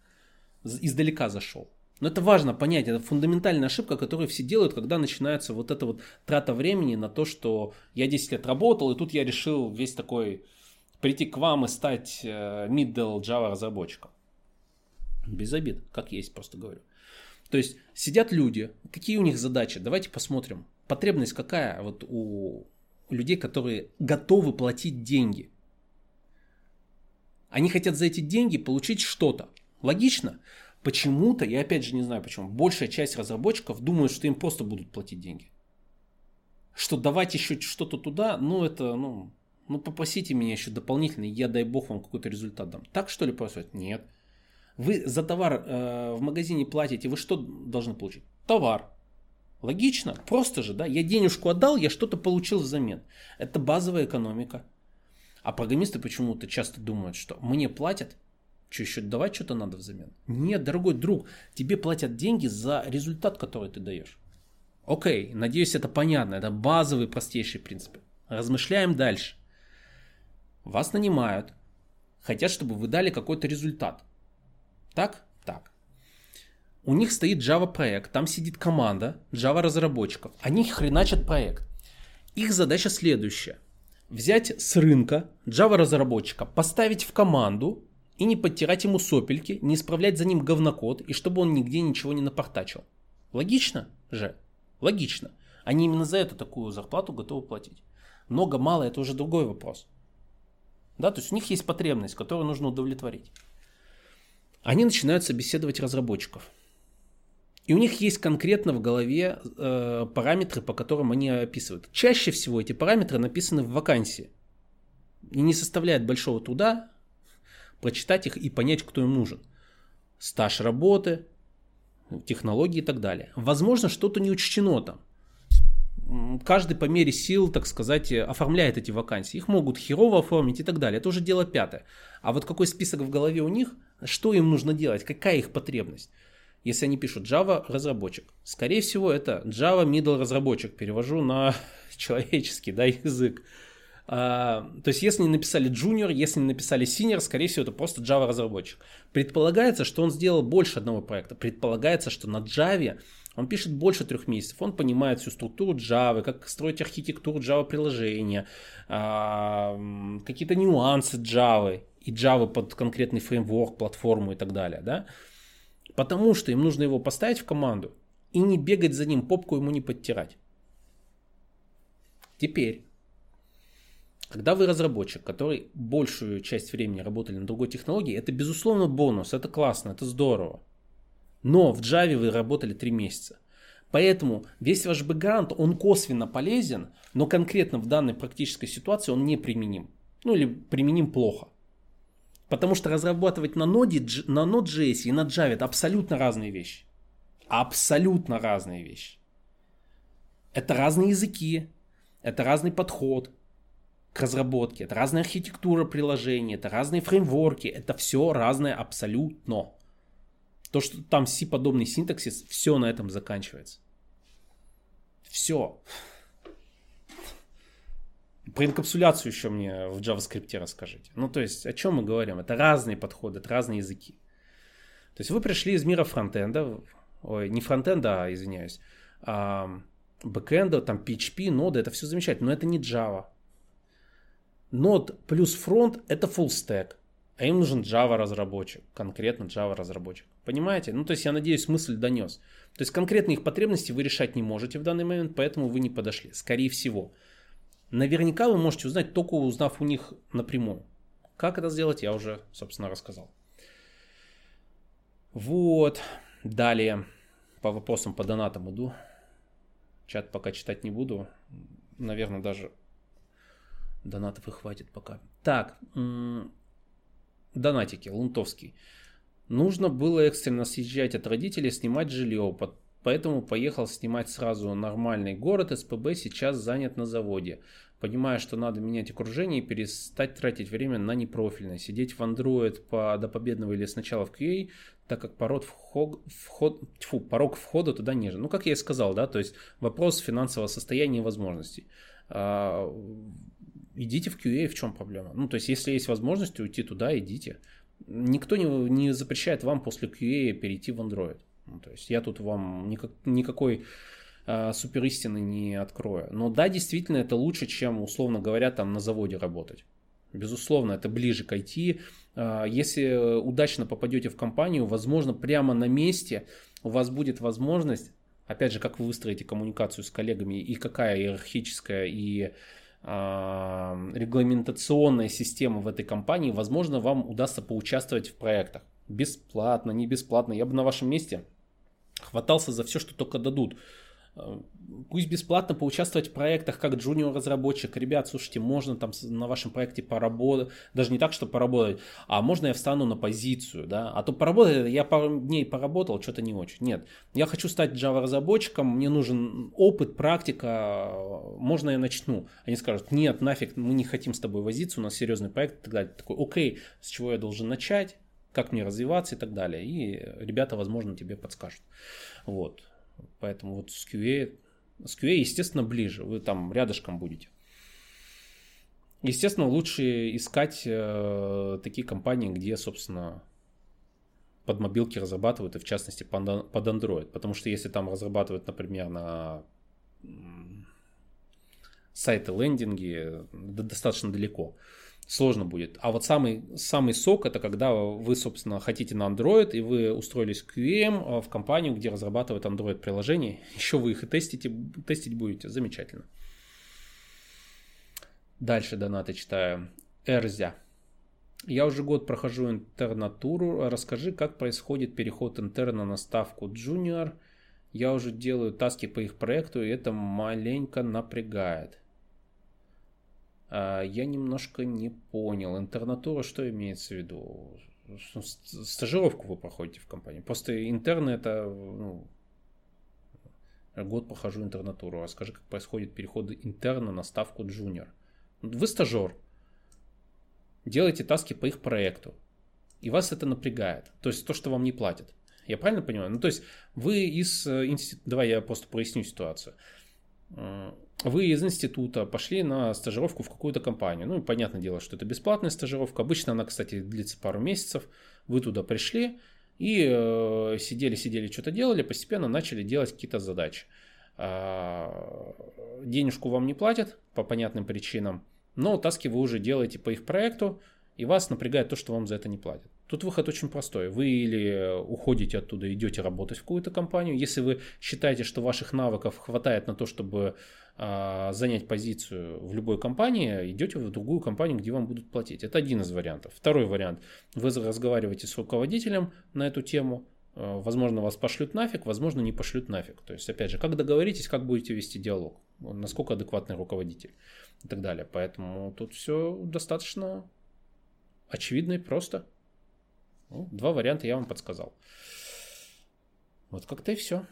Издалека зашел. Но это важно понять, это фундаментальная ошибка, которую все делают, когда начинается вот эта вот трата времени на то, что я 10 лет работал, и тут я решил весь такой прийти к вам и стать э, middle Java разработчиком. Без обид, как есть, просто говорю. То есть сидят люди, какие у них задачи? Давайте посмотрим. Потребность какая вот у людей, которые готовы платить деньги. Они хотят за эти деньги получить что-то. Логично? Почему-то, я опять же не знаю почему, большая часть разработчиков думают, что им просто будут платить деньги. Что давать еще что-то туда, ну это, ну, ну попросите меня еще дополнительно, я дай бог вам какой-то результат дам. Так что ли происходит? Нет. Вы за товар э, в магазине платите, вы что должны получить? Товар. Логично, просто же, да, я денежку отдал, я что-то получил взамен. Это базовая экономика. А программисты почему-то часто думают, что мне платят, что еще давать что-то надо взамен? Нет, дорогой друг, тебе платят деньги за результат, который ты даешь. Окей, надеюсь, это понятно. Это базовые простейшие принципы. Размышляем дальше. Вас нанимают, хотят, чтобы вы дали какой-то результат. Так? Так. У них стоит Java проект, там сидит команда Java разработчиков. Они хреначат проект. Их задача следующая. Взять с рынка Java разработчика, поставить в команду и не подтирать ему сопельки, не исправлять за ним говнокод, и чтобы он нигде ничего не напортачил. Логично же? Логично. Они именно за это такую зарплату готовы платить. Много, мало, это уже другой вопрос. Да, то есть у них есть потребность, которую нужно удовлетворить. Они начинают собеседовать разработчиков. И у них есть конкретно в голове э, параметры, по которым они описывают. Чаще всего эти параметры написаны в вакансии. И не составляет большого труда прочитать их и понять, кто им нужен. Стаж работы, технологии и так далее. Возможно, что-то не учтено там. Каждый по мере сил, так сказать, оформляет эти вакансии. Их могут херово оформить и так далее. Это уже дело пятое. А вот какой список в голове у них, что им нужно делать, какая их потребность? Если они пишут Java разработчик, скорее всего это Java middle разработчик, перевожу на человеческий да, язык. А, то есть, если не написали junior, если не написали senior, скорее всего, это просто Java разработчик. Предполагается, что он сделал больше одного проекта. Предполагается, что на Java Он пишет больше трех месяцев. Он понимает всю структуру Java, как строить архитектуру Java приложения, а, какие-то нюансы Java и Java под конкретный фреймворк, платформу и так далее. Да? Потому что им нужно его поставить в команду и не бегать за ним, попку ему не подтирать. Теперь, когда вы разработчик, который большую часть времени работали на другой технологии, это безусловно бонус, это классно, это здорово. Но в Java вы работали 3 месяца. Поэтому весь ваш бэкграунд, он косвенно полезен, но конкретно в данной практической ситуации он не применим. Ну или применим плохо. Потому что разрабатывать на Node, на Node.js и на Java это абсолютно разные вещи. Абсолютно разные вещи. Это разные языки, это разный подход к разработке, это разная архитектура приложения, это разные фреймворки, это все разное абсолютно. То, что там C-подобный синтаксис, все на этом заканчивается. Все. Про инкапсуляцию еще мне в JavaScript расскажите. Ну, то есть, о чем мы говорим? Это разные подходы, это разные языки. То есть, вы пришли из мира фронтенда, ой, не фронтенда, а, извиняюсь, а бэкэнда, там PHP, ноды, это все замечательно, но это не Java. Node плюс фронт это full stack, а им нужен Java разработчик, конкретно Java разработчик. Понимаете? Ну, то есть я надеюсь, мысль донес. То есть конкретно их потребности вы решать не можете в данный момент, поэтому вы не подошли, скорее всего. Наверняка вы можете узнать, только узнав у них напрямую. Как это сделать, я уже, собственно, рассказал. Вот. Далее. По вопросам по донатам иду. Чат пока читать не буду. Наверное, даже донатов и хватит пока. Так. Донатики. Лунтовский. Нужно было экстренно съезжать от родителей, снимать жилье. Поэтому поехал снимать сразу нормальный город. СПБ сейчас занят на заводе. Понимая, что надо менять окружение и перестать тратить время на непрофильное. Сидеть в Android по, до победного или сначала в QA, так как порог, вход, вход, тьфу, порог входа туда ниже. Ну, как я и сказал, да, то есть вопрос финансового состояния и возможностей. А, идите в QA, в чем проблема? Ну, то есть, если есть возможность уйти туда, идите. Никто не, не запрещает вам после QA перейти в Android. Ну, то есть, я тут вам никак, никакой э, супер истины не открою. Но да, действительно, это лучше, чем, условно говоря, там на заводе работать. Безусловно, это ближе к IT. А, если удачно попадете в компанию, возможно, прямо на месте у вас будет возможность, опять же, как вы выстроите коммуникацию с коллегами и какая иерархическая и а, регламентационная система в этой компании, возможно, вам удастся поучаствовать в проектах. Бесплатно, не бесплатно. Я бы на вашем месте хватался за все, что только дадут. Пусть бесплатно поучаствовать в проектах как джуниор разработчик. Ребят, слушайте, можно там на вашем проекте поработать, даже не так, что поработать, а можно я встану на позицию, да, а то поработать, я пару дней поработал, что-то не очень. Нет, я хочу стать Java разработчиком, мне нужен опыт, практика, можно я начну. Они скажут, нет, нафиг, мы не хотим с тобой возиться, у нас серьезный проект и так далее. Такой, окей, с чего я должен начать, как мне развиваться и так далее. И ребята, возможно, тебе подскажут. Вот. Поэтому вот с QA, с QA, естественно, ближе. Вы там рядышком будете. Естественно, лучше искать э, такие компании, где, собственно, под мобилки разрабатывают, и в частности под Android. Потому что если там разрабатывают, например, на сайты лендинги, достаточно далеко сложно будет. А вот самый, самый сок это когда вы, собственно, хотите на Android, и вы устроились QM а, в компанию, где разрабатывают Android приложения. Еще вы их и тестите, тестить будете. Замечательно. Дальше донаты читаю. Эрзя. Я уже год прохожу интернатуру. Расскажи, как происходит переход интерна на ставку junior. Я уже делаю таски по их проекту, и это маленько напрягает. А, я немножко не понял. Интернатура что имеется в виду? Стажировку вы проходите в компании. Просто интерны это ну, год прохожу интернатуру. А скажи, как происходит переход интерна на ставку джуниор. Вы стажер. Делаете таски по их проекту. И вас это напрягает. То есть то, что вам не платят. Я правильно понимаю? Ну, то есть вы из э, института... Давай я просто проясню ситуацию вы из института пошли на стажировку в какую-то компанию. Ну, и понятное дело, что это бесплатная стажировка. Обычно она, кстати, длится пару месяцев. Вы туда пришли, И э, сидели, сидели, что-то делали, постепенно начали делать какие-то задачи. Э, денежку вам не платят по понятным причинам, но таски вы уже делаете по их проекту, и вас напрягает то, что вам за это не платят. Тут выход очень простой. Вы или уходите оттуда, идете работать в какую-то компанию. Если вы считаете, что ваших навыков хватает на то, чтобы а, занять позицию в любой компании, идете в другую компанию, где вам будут платить. Это один из вариантов. Второй вариант. Вы разговариваете с руководителем на эту тему. А, возможно, вас пошлют нафиг, возможно, не пошлют нафиг. То есть, опять же, как договоритесь, как будете вести диалог, насколько адекватный руководитель и так далее. Поэтому тут все достаточно очевидно и просто. Ну, два варианта я вам подсказал. Вот как-то и все.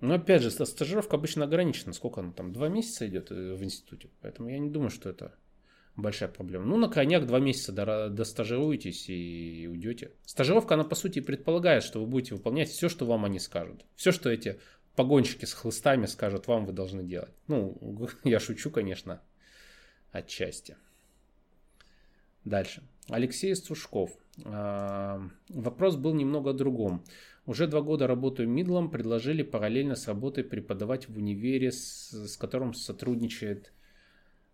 Но опять же, стажировка обычно ограничена. Сколько она там? Два месяца идет э, в институте. Поэтому я не думаю, что это большая проблема. Ну, на крайняк два месяца достажируетесь и уйдете. Стажировка, она по сути предполагает, что вы будете выполнять все, что вам они скажут. Все, что эти погонщики с хлыстами скажут вам, вы должны делать. Ну, я шучу, конечно, отчасти. Дальше. Алексей Сушков. А, вопрос был немного о другом. Уже два года работаю мидлом, предложили параллельно с работой преподавать в универе, с, с которым сотрудничает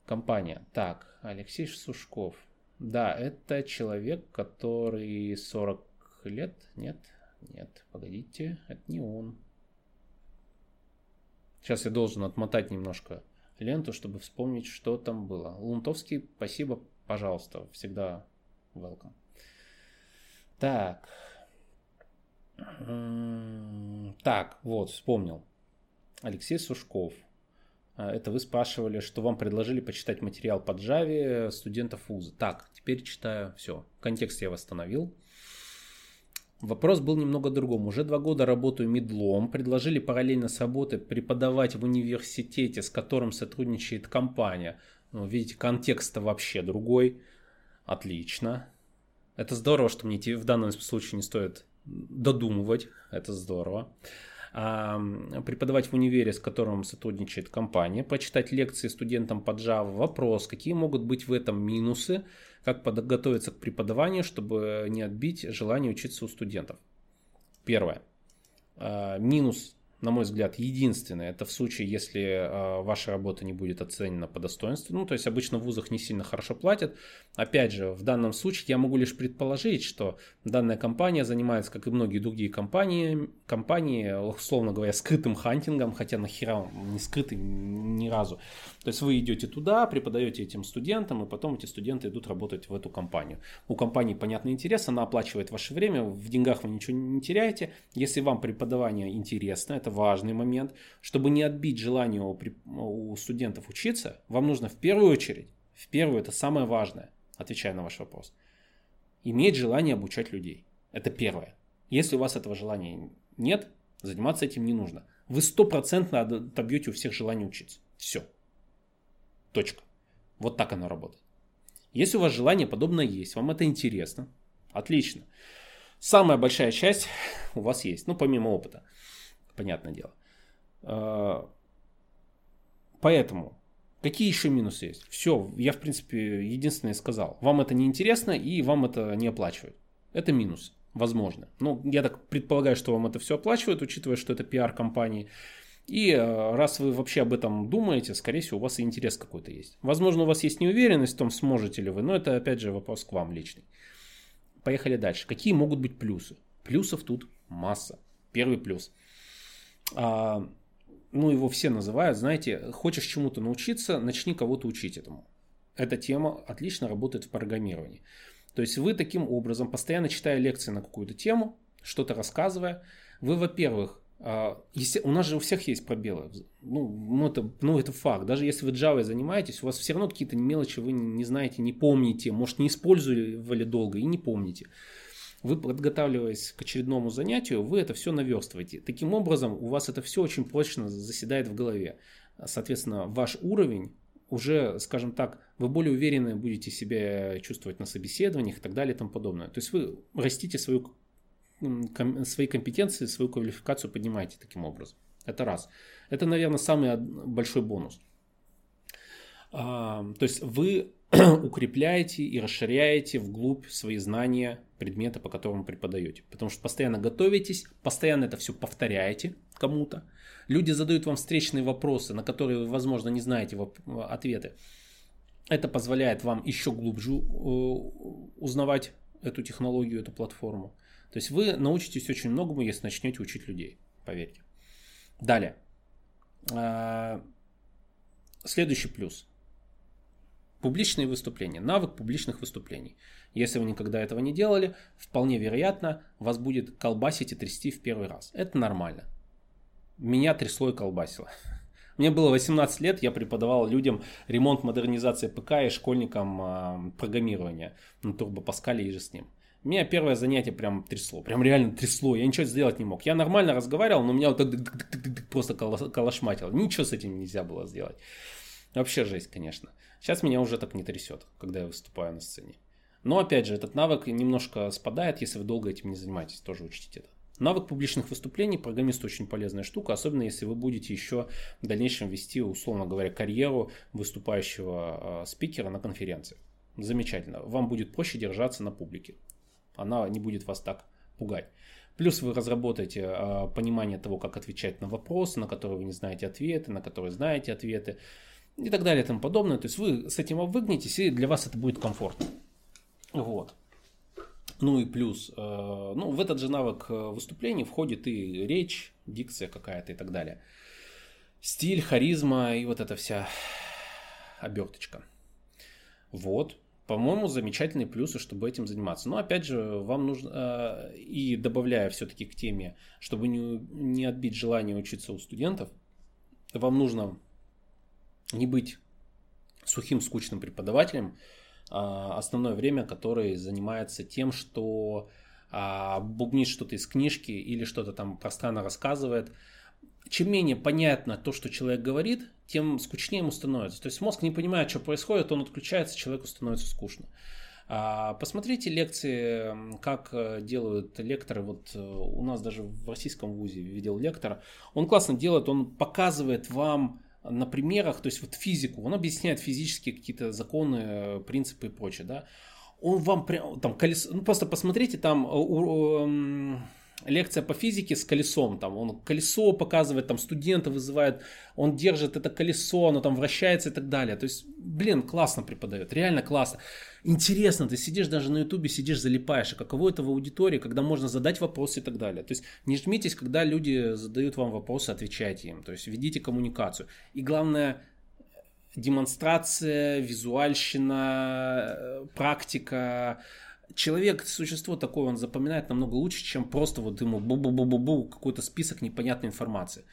компания. Так, Алексей Сушков. Да, это человек, который 40 лет. Нет, нет, погодите, это не он. Сейчас я должен отмотать немножко ленту, чтобы вспомнить, что там было. Лунтовский, спасибо, пожалуйста, всегда welcome. Так. Так, вот, вспомнил. Алексей Сушков. А, это вы спрашивали, что вам предложили почитать материал по Java студентов вуза. Так, теперь читаю. Все, контекст я восстановил. Вопрос был немного другом. Уже два года работаю медлом. Предложили параллельно с работой преподавать в университете, с которым сотрудничает компания. Ну, видите, контекст вообще другой. Отлично. Это здорово, что мне в данном случае не стоит додумывать. Это здорово. А, преподавать в универе, с которым сотрудничает компания, почитать лекции студентам по Java. Вопрос, какие могут быть в этом минусы, как подготовиться к преподаванию, чтобы не отбить желание учиться у студентов. Первое. А, минус на мой взгляд, единственное, это в случае, если э, ваша работа не будет оценена по достоинству. Ну, то есть обычно в вузах не сильно хорошо платят. Опять же, в данном случае я могу лишь предположить, что данная компания занимается, как и многие другие компании, компании, условно говоря, скрытым хантингом, хотя нахера не скрытый ни разу. То есть вы идете туда, преподаете этим студентам, и потом эти студенты идут работать в эту компанию. У компании понятный интерес, она оплачивает ваше время, в деньгах вы ничего не теряете. Если вам преподавание интересно, это важный момент. Чтобы не отбить желание у, у студентов учиться, вам нужно в первую очередь, в первую, это самое важное, отвечая на ваш вопрос, иметь желание обучать людей. Это первое. Если у вас этого желания нет, заниматься этим не нужно. Вы стопроцентно отобьете у всех желание учиться. Все. Точка. Вот так оно работает. Если у вас желание подобное есть, вам это интересно, отлично. Самая большая часть у вас есть, ну, помимо опыта, понятное дело. А, поэтому, какие еще минусы есть? Все, я, в принципе, единственное сказал. Вам это не интересно и вам это не оплачивают. Это минус, возможно. Ну, я так предполагаю, что вам это все оплачивают, учитывая, что это пиар компании. И э, раз вы вообще об этом думаете, скорее всего, у вас и интерес какой-то есть. Возможно, у вас есть неуверенность в том, сможете ли вы, но это, опять же, вопрос к вам личный. Поехали дальше. Какие могут быть плюсы? Плюсов тут масса. Первый плюс. А, ну, его все называют, знаете, хочешь чему-то научиться, начни кого-то учить этому. Эта тема отлично работает в программировании. То есть вы таким образом, постоянно читая лекции на какую-то тему, что-то рассказывая, вы, во-первых, а, у нас же у всех есть пробелы. Ну, ну, это, ну, это факт. Даже если вы Java занимаетесь, у вас все равно какие-то мелочи вы не знаете, не помните, может, не использовали долго и не помните. Вы, подготавливаясь к очередному занятию, вы это все наверстываете. Таким образом, у вас это все очень прочно заседает в голове. Соответственно, ваш уровень уже, скажем так, вы более уверенно будете себя чувствовать на собеседованиях и так далее и тому подобное. То есть вы растите свою свои компетенции, свою квалификацию поднимаете таким образом. Это раз. Это, наверное, самый большой бонус. А, то есть вы укрепляете и расширяете вглубь свои знания предмета, по которому преподаете. Потому что постоянно готовитесь, постоянно это все повторяете кому-то. Люди задают вам встречные вопросы, на которые вы, возможно, не знаете ответы. Это позволяет вам еще глубже э, узнавать эту технологию, эту платформу. То есть вы научитесь очень многому, если начнете учить людей, поверьте. Далее. А, следующий плюс. Публичные выступления. Навык публичных выступлений. Если вы никогда этого не делали, вполне вероятно, вас будет колбасить и трясти в первый раз. Это нормально. Меня трясло и колбасило. Мне было 18 лет, я преподавал людям ремонт, модернизация ПК и школьникам э, программирование на Turbo Pascal и же с ним. Меня первое занятие прям трясло, прям реально трясло, я ничего сделать не мог. Я нормально разговаривал, но меня вот так просто колошматило. Ничего с этим нельзя было сделать. Вообще жесть, конечно. Сейчас меня уже так не трясет, когда я выступаю на сцене. Но опять же, этот навык немножко спадает, если вы долго этим не занимаетесь, тоже учтите это. Навык публичных выступлений программист очень полезная штука, особенно если вы будете еще в дальнейшем вести, условно говоря, карьеру выступающего э, спикера на конференции. Замечательно. Вам будет проще держаться на публике. Она не будет вас так пугать. Плюс вы разработаете э, понимание того, как отвечать на вопросы, на которые вы не знаете ответы, на которые знаете ответы и так далее и тому подобное. То есть вы с этим обвыгнетесь, и для вас это будет комфортно. Вот. Ну и плюс, э, ну, в этот же навык э, выступлений входит и речь, дикция какая-то и так далее. Стиль, харизма и вот эта вся оберточка. Вот. По-моему, замечательные плюсы, чтобы этим заниматься. Но опять же, вам нужно, э, и добавляя все-таки к теме, чтобы не, не отбить желание учиться у студентов, вам нужно не быть сухим, скучным преподавателем, а, основное время, который занимается тем, что а, бубнит что-то из книжки или что-то там пространно рассказывает. Чем менее понятно то, что человек говорит, тем скучнее ему становится. То есть мозг не понимает, что происходит, он отключается, человеку становится скучно. А, посмотрите лекции, как э, делают лекторы. Вот э, у нас даже в российском вузе видел лектора. Он классно делает, он показывает вам на примерах, то есть вот физику, он объясняет физические какие-то законы, принципы и прочее, да. Он вам прям, там, колесо, ну просто посмотрите, там э, лекция по физике с колесом, там он колесо показывает, там студента вызывает, он держит это колесо, оно там вращается и так далее. То есть, блин, классно преподает, реально классно интересно, ты сидишь даже на ютубе, сидишь, залипаешь, а каково это в аудитории, когда можно задать вопросы и так далее. То есть не жмитесь, когда люди задают вам вопросы, отвечайте им, то есть ведите коммуникацию. И главное, демонстрация, визуальщина, э, практика. Человек, существо такое, он запоминает намного лучше, чем просто вот ему бу-бу-бу-бу-бу какой-то список непонятной информации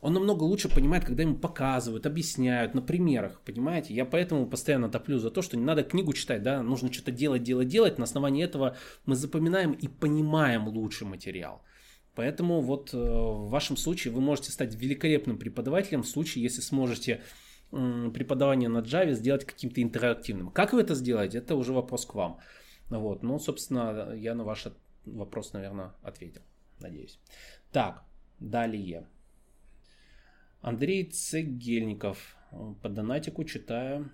он намного лучше понимает, когда ему показывают, объясняют на примерах, понимаете? Я поэтому постоянно топлю за то, что не надо книгу читать, да, нужно что-то делать, делать, делать. На основании этого мы запоминаем и понимаем лучше материал. Поэтому вот э, в вашем случае вы можете стать великолепным преподавателем в случае, если сможете преподавание на Java сделать каким-то интерактивным. Как вы это сделаете, это уже вопрос к вам. Вот, ну, собственно, я на ваш вопрос, наверное, ответил. Надеюсь. Так, далее. Андрей Цегельников. По донатику читаю.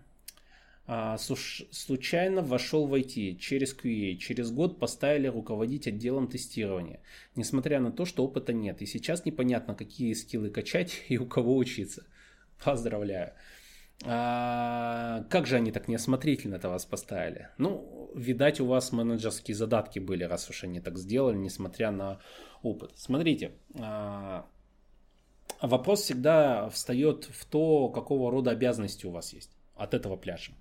А, случайно вошел в IT через QA. Через год поставили руководить отделом тестирования. Несмотря на то, что опыта нет. И сейчас непонятно, какие скиллы качать и у кого учиться. Поздравляю. А, как же они так неосмотрительно-то вас поставили? Ну, видать, у вас менеджерские задатки были, раз уж они так сделали, несмотря на опыт. Смотрите, а, вопрос всегда встает в то, какого рода обязанности у вас есть от этого пляжа.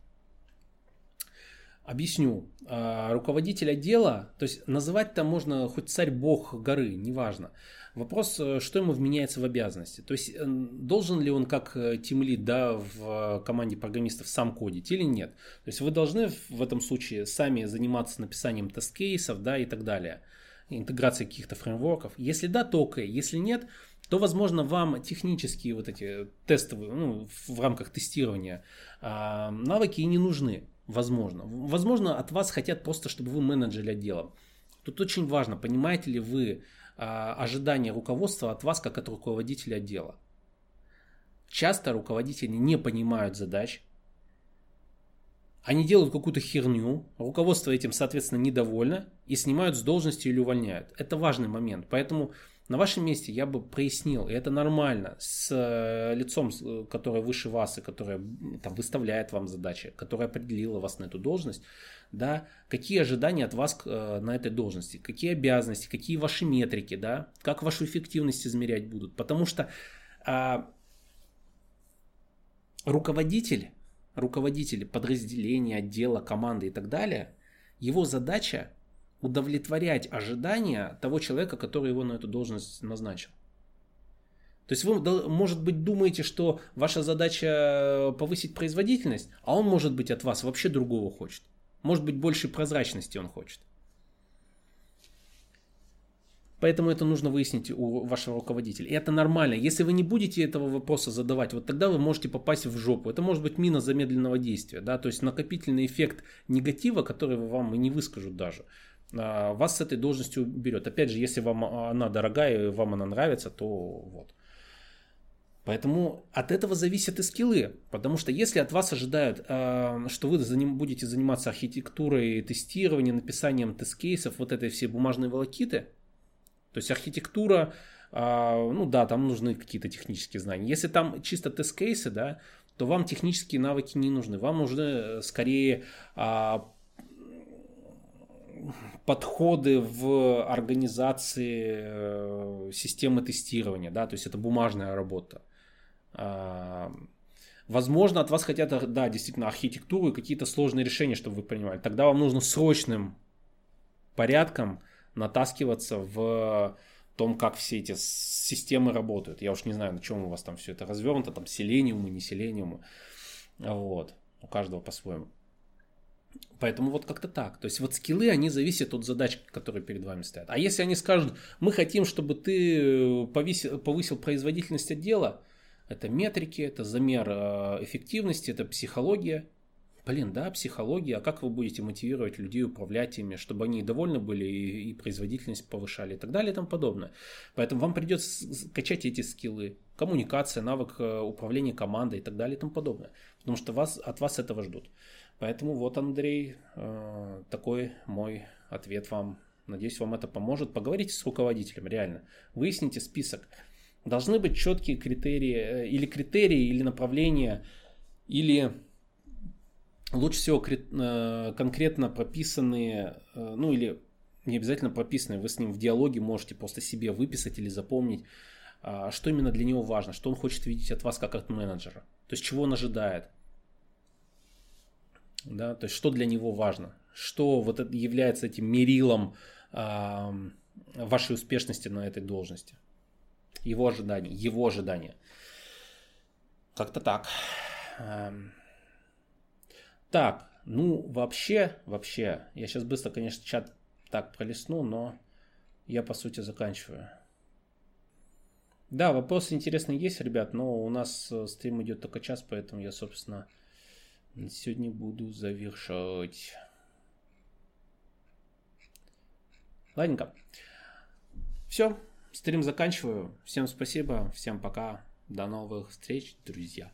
Объясню. А, руководитель отдела, то есть называть там можно хоть царь-бог горы, неважно. Вопрос, э, что ему вменяется в обязанности. То есть э, должен ли он как тимлид да, в команде программистов сам кодить или нет. То есть вы должны в этом случае сами заниматься написанием тест-кейсов да, и так далее. Интеграцией каких-то фреймворков. Если да, то окей. Если нет, то, возможно, вам технические вот эти тестовые, ну, в рамках тестирования а, навыки и не нужны. Возможно. Возможно, от вас хотят просто, чтобы вы менеджерили отделом. Тут очень важно, понимаете ли вы ожидания руководства от вас, как от руководителя отдела. Часто руководители не понимают задач, Они делают какую-то херню, руководство этим, соответственно, недовольно и снимают с должности или увольняют. Это важный момент. Поэтому на вашем месте я бы прояснил, и это нормально, с э, лицом, э, которое выше вас и которое там, выставляет вам задачи, которое определило вас на эту должность, да, какие ожидания от вас э, на этой должности, какие обязанности, какие ваши метрики, да, как вашу эффективность измерять будут. Потому что а, руководитель руководитель подразделения, отдела, команды и так далее, его задача удовлетворять ожидания того человека, который его на эту должность назначил. То есть вы, может быть, думаете, что ваша задача повысить производительность, а он, может быть, от вас вообще другого хочет. Может быть, больше прозрачности он хочет. Поэтому это нужно выяснить у вашего руководителя. И это нормально. Если вы не будете этого вопроса задавать, вот тогда вы можете попасть в жопу. Это может быть мина замедленного действия. Да? То есть накопительный эффект негатива, который вам и не выскажут даже, вас с этой должностью берет. Опять же, если вам она дорогая и вам она нравится, то вот. Поэтому от этого зависят и скиллы. Потому что если от вас ожидают, а, что вы будете заниматься архитектурой, тестированием, написанием тест-кейсов, вот этой все бумажные волокиты, то есть архитектура, а, ну да, там нужны какие-то технические знания. Если там чисто тест-кейсы, да, то вам технические навыки не нужны. Вам нужны э, скорее а, подходы в организации э, системы тестирования, да, то есть это бумажная работа. А, возможно, от вас хотят, да, действительно, архитектуру и какие-то сложные решения, чтобы вы принимали. Тогда вам нужно срочным порядком натаскиваться в том, как все эти системы работают. Я уж не знаю, на чем у вас там все это развернуто, там селениумы, не селениумы. Вот. У каждого по-своему. Поэтому вот как-то так. То есть вот скиллы, они зависят от задач, которые перед вами стоят. А если они скажут, мы хотим, чтобы ты повысил, повысил производительность отдела, это метрики, это замер э, эффективности, это психология, Блин, да, психология, а как вы будете мотивировать людей управлять ими, чтобы они довольны были и, и производительность повышали и так далее и тому подобное. Поэтому вам придется качать эти скиллы, коммуникация, навык э, управления командой и так далее и тому подобное. Потому что вас, от вас этого ждут. Поэтому вот, Андрей, э, такой мой ответ вам. Надеюсь, вам это поможет. Поговорите с руководителем, реально. Выясните список. Должны быть четкие критерии, э, или критерии, или направления, или лучше всего э, конкретно прописанные, ну или не обязательно прописанные, вы с ним в диалоге можете просто себе выписать или запомнить, а, что именно для него важно, что он хочет видеть от вас как от менеджера, то есть чего он ожидает, да, то есть что для него важно, что вот это является этим мерилом а, вашей успешности на этой должности, его ожидания, его ожидания. Как-то так. Так, ну вообще, вообще, я сейчас быстро, конечно, чат так пролистну, но я по сути заканчиваю. Да, вопросы интересные есть, ребят, но у нас э, стрим идет только час, поэтому я, собственно, сегодня буду завершать. Ладненько. Все, стрим заканчиваю. Всем спасибо, всем пока. До новых встреч, друзья.